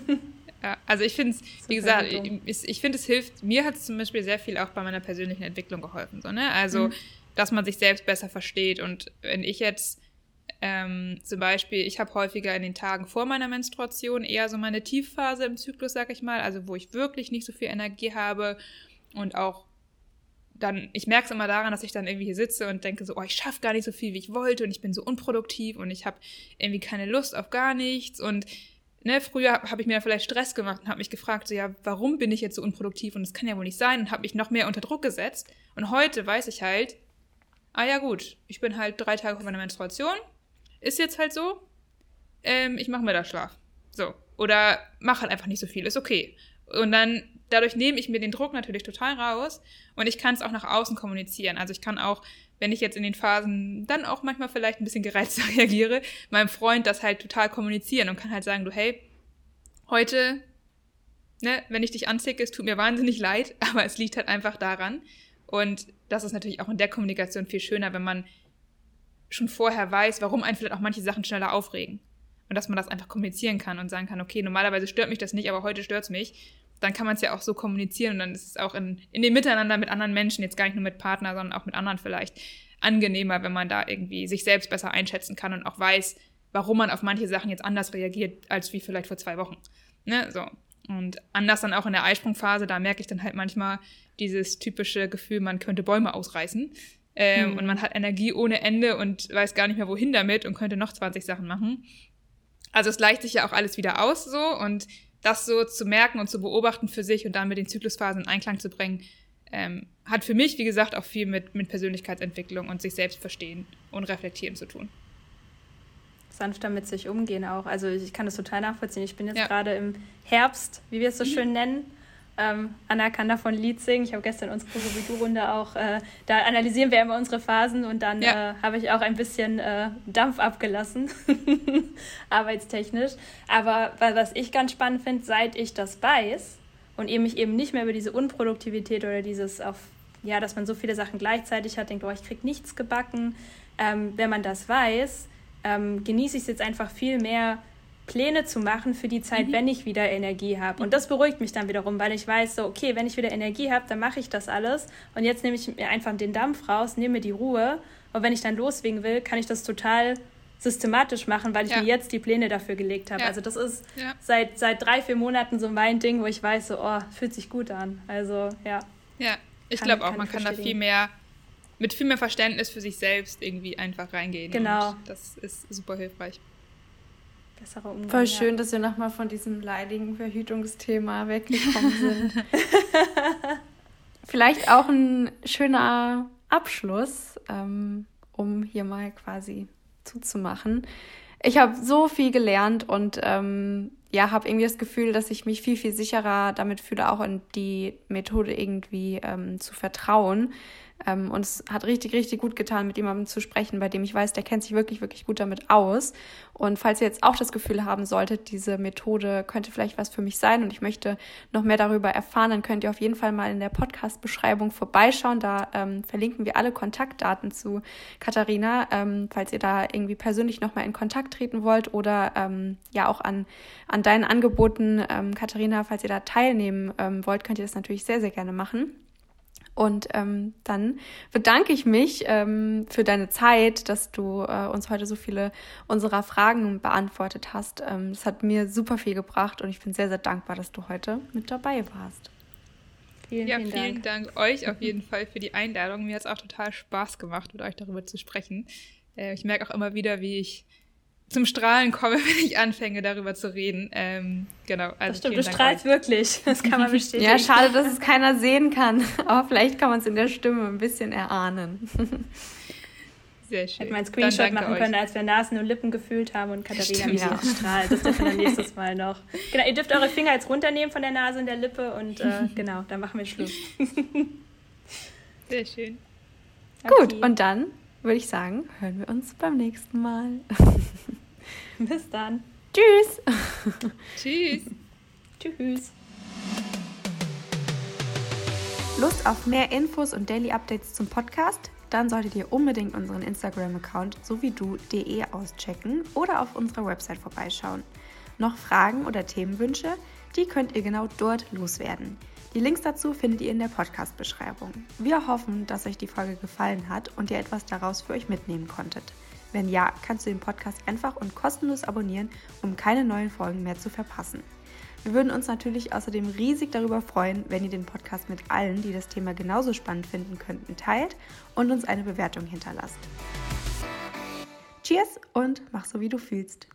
Ja, also ich finde es, wie gesagt, ich, ich finde es hilft, mir hat es zum Beispiel sehr viel auch bei meiner persönlichen Entwicklung geholfen. So, ne? Also, mhm. dass man sich selbst besser versteht. Und wenn ich jetzt ähm, zum Beispiel, ich habe häufiger in den Tagen vor meiner Menstruation eher so meine Tiefphase im Zyklus, sag ich mal, also wo ich wirklich nicht so viel Energie habe und auch dann, ich merke es immer daran, dass ich dann irgendwie hier sitze und denke so, oh, ich schaffe gar nicht so viel, wie ich wollte und ich bin so unproduktiv und ich habe irgendwie keine Lust auf gar nichts und ne, früher habe ich mir vielleicht Stress gemacht und habe mich gefragt, so ja, warum bin ich jetzt so unproduktiv und das kann ja wohl nicht sein und habe mich noch mehr unter Druck gesetzt und heute weiß ich halt, ah ja gut, ich bin halt drei Tage vor meiner Menstruation, ist jetzt halt so, ähm, ich mache mir da Schlaf. So. Oder mach halt einfach nicht so viel, ist okay. Und dann, dadurch nehme ich mir den Druck natürlich total raus und ich kann es auch nach außen kommunizieren. Also ich kann auch, wenn ich jetzt in den Phasen dann auch manchmal vielleicht ein bisschen gereizt reagiere, meinem Freund das halt total kommunizieren und kann halt sagen, du, hey, heute, ne, wenn ich dich anzicke, es tut mir wahnsinnig leid, aber es liegt halt einfach daran. Und das ist natürlich auch in der Kommunikation viel schöner, wenn man schon vorher weiß, warum einen vielleicht auch manche Sachen schneller aufregen. Und dass man das einfach kommunizieren kann und sagen kann, okay, normalerweise stört mich das nicht, aber heute stört es mich. dann kann man es ja auch so kommunizieren und dann ist es auch in, in dem Miteinander mit anderen Menschen, jetzt gar nicht nur mit Partner, sondern auch mit anderen vielleicht, angenehmer, wenn man da irgendwie sich selbst besser einschätzen kann und auch weiß, warum man auf manche Sachen jetzt anders reagiert, als wie vielleicht vor zwei Wochen. Ne? So. Und anders dann auch in der Eisprungphase, da merke ich dann halt manchmal dieses typische Gefühl, man könnte Bäume ausreißen. Ähm, mhm. Und man hat Energie ohne Ende und weiß gar nicht mehr, wohin damit und könnte noch 20 Sachen machen. Also es gleicht sich ja auch alles wieder aus so und das so zu merken und zu beobachten für sich und dann mit den Zyklusphasen in Einklang zu bringen, ähm, hat für mich, wie gesagt, auch viel mit, mit Persönlichkeitsentwicklung und sich selbst verstehen und reflektieren zu tun. Sanfter mit sich umgehen auch. Also ich kann das total nachvollziehen. Ich bin jetzt ja. gerade im Herbst, wie wir es so mhm. schön nennen, ähm, Anna kann davon Lied singen. Ich habe gestern unsere Prosovidu-Runde auch, äh, da analysieren wir immer unsere Phasen und dann ja. äh, habe ich auch ein bisschen äh, Dampf abgelassen, arbeitstechnisch. Aber was ich ganz spannend finde, seit ich das weiß und eben mich eben nicht mehr über diese Unproduktivität oder dieses auf, ja, dass man so viele Sachen gleichzeitig hat, denkt, oh, ich kriege nichts gebacken. Ähm, wenn man das weiß, ähm, genieße ich es jetzt einfach viel mehr, Pläne zu machen für die Zeit, mhm. wenn ich wieder Energie habe. Und das beruhigt mich dann wiederum, weil ich weiß, so, okay, wenn ich wieder Energie habe, dann mache ich das alles. Und jetzt nehme ich mir einfach den Dampf raus, nehme mir die Ruhe. Und wenn ich dann loslegen will, kann ich das total systematisch machen, weil ich ja. mir jetzt die Pläne dafür gelegt habe. Ja. Also das ist ja. seit, seit drei, vier Monaten so mein Ding, wo ich weiß, so, oh, fühlt sich gut an. Also ja. Ja, ich glaube auch, man kann da viel mehr, mit viel mehr Verständnis für sich selbst irgendwie einfach reingehen. Genau. das ist super hilfreich bessere Umgang. Voll schön, dass wir nochmal von diesem leidigen Verhütungsthema weggekommen sind. Vielleicht auch ein schöner Abschluss, ähm, um hier mal quasi zuzumachen. Ich habe so viel gelernt und ähm, ja, habe irgendwie das Gefühl, dass ich mich viel, viel sicherer damit fühle, auch in die Methode irgendwie ähm, zu vertrauen. Ähm, und es hat richtig, richtig gut getan, mit jemandem zu sprechen, bei dem ich weiß, der kennt sich wirklich, wirklich gut damit aus. Und falls ihr jetzt auch das Gefühl haben solltet, diese Methode könnte vielleicht was für mich sein und ich möchte noch mehr darüber erfahren, dann könnt ihr auf jeden Fall mal in der Podcast-Beschreibung vorbeischauen. Da ähm, verlinken wir alle Kontaktdaten zu Katharina, ähm, falls ihr da irgendwie persönlich nochmal in Kontakt treten wollt oder ähm, ja auch an, an deinen Angeboten, ähm, Katharina, falls ihr da teilnehmen ähm, wollt, könnt ihr das natürlich sehr, sehr gerne machen. Und ähm, dann bedanke ich mich ähm, für deine Zeit, dass du äh, uns heute so viele unserer Fragen beantwortet hast. Ähm, das hat mir super viel gebracht und ich bin sehr, sehr dankbar, dass du heute mit dabei warst. Vielen, ja, vielen, vielen Dank. Dank. euch auf jeden Fall für die Einladung. Mir hat es auch total Spaß gemacht, mit euch darüber zu sprechen. Äh, ich merke auch immer wieder, wie ich zum Strahlen komme, wenn ich anfange, darüber zu reden. Ähm, genau. Also das stimmt, du Dank strahlst euch. wirklich. Das kann man bestätigen. ja, schade, dass es keiner sehen kann. Aber vielleicht kann man es in der Stimme ein bisschen erahnen. Sehr schön. Hätte man einen Screenshot machen euch. können, als wir Nasen und Lippen gefühlt haben und Katharina mich ja. strahlt. Das dürfen wir nächstes Mal noch. Genau, ihr dürft eure Finger jetzt runternehmen von der Nase und der Lippe und äh, genau, dann machen wir Schluss. Sehr schön. Okay. Gut, und dann würde ich sagen, hören wir uns beim nächsten Mal. Bis dann. Tschüss. Tschüss. Tschüss. Lust auf mehr Infos und Daily Updates zum Podcast? Dann solltet ihr unbedingt unseren Instagram-Account sowie du.de auschecken oder auf unserer Website vorbeischauen. Noch Fragen oder Themenwünsche? Die könnt ihr genau dort loswerden. Die Links dazu findet ihr in der Podcast-Beschreibung. Wir hoffen, dass euch die Folge gefallen hat und ihr etwas daraus für euch mitnehmen konntet. Wenn ja, kannst du den Podcast einfach und kostenlos abonnieren, um keine neuen Folgen mehr zu verpassen. Wir würden uns natürlich außerdem riesig darüber freuen, wenn ihr den Podcast mit allen, die das Thema genauso spannend finden könnten, teilt und uns eine Bewertung hinterlasst. Cheers und mach so, wie du fühlst.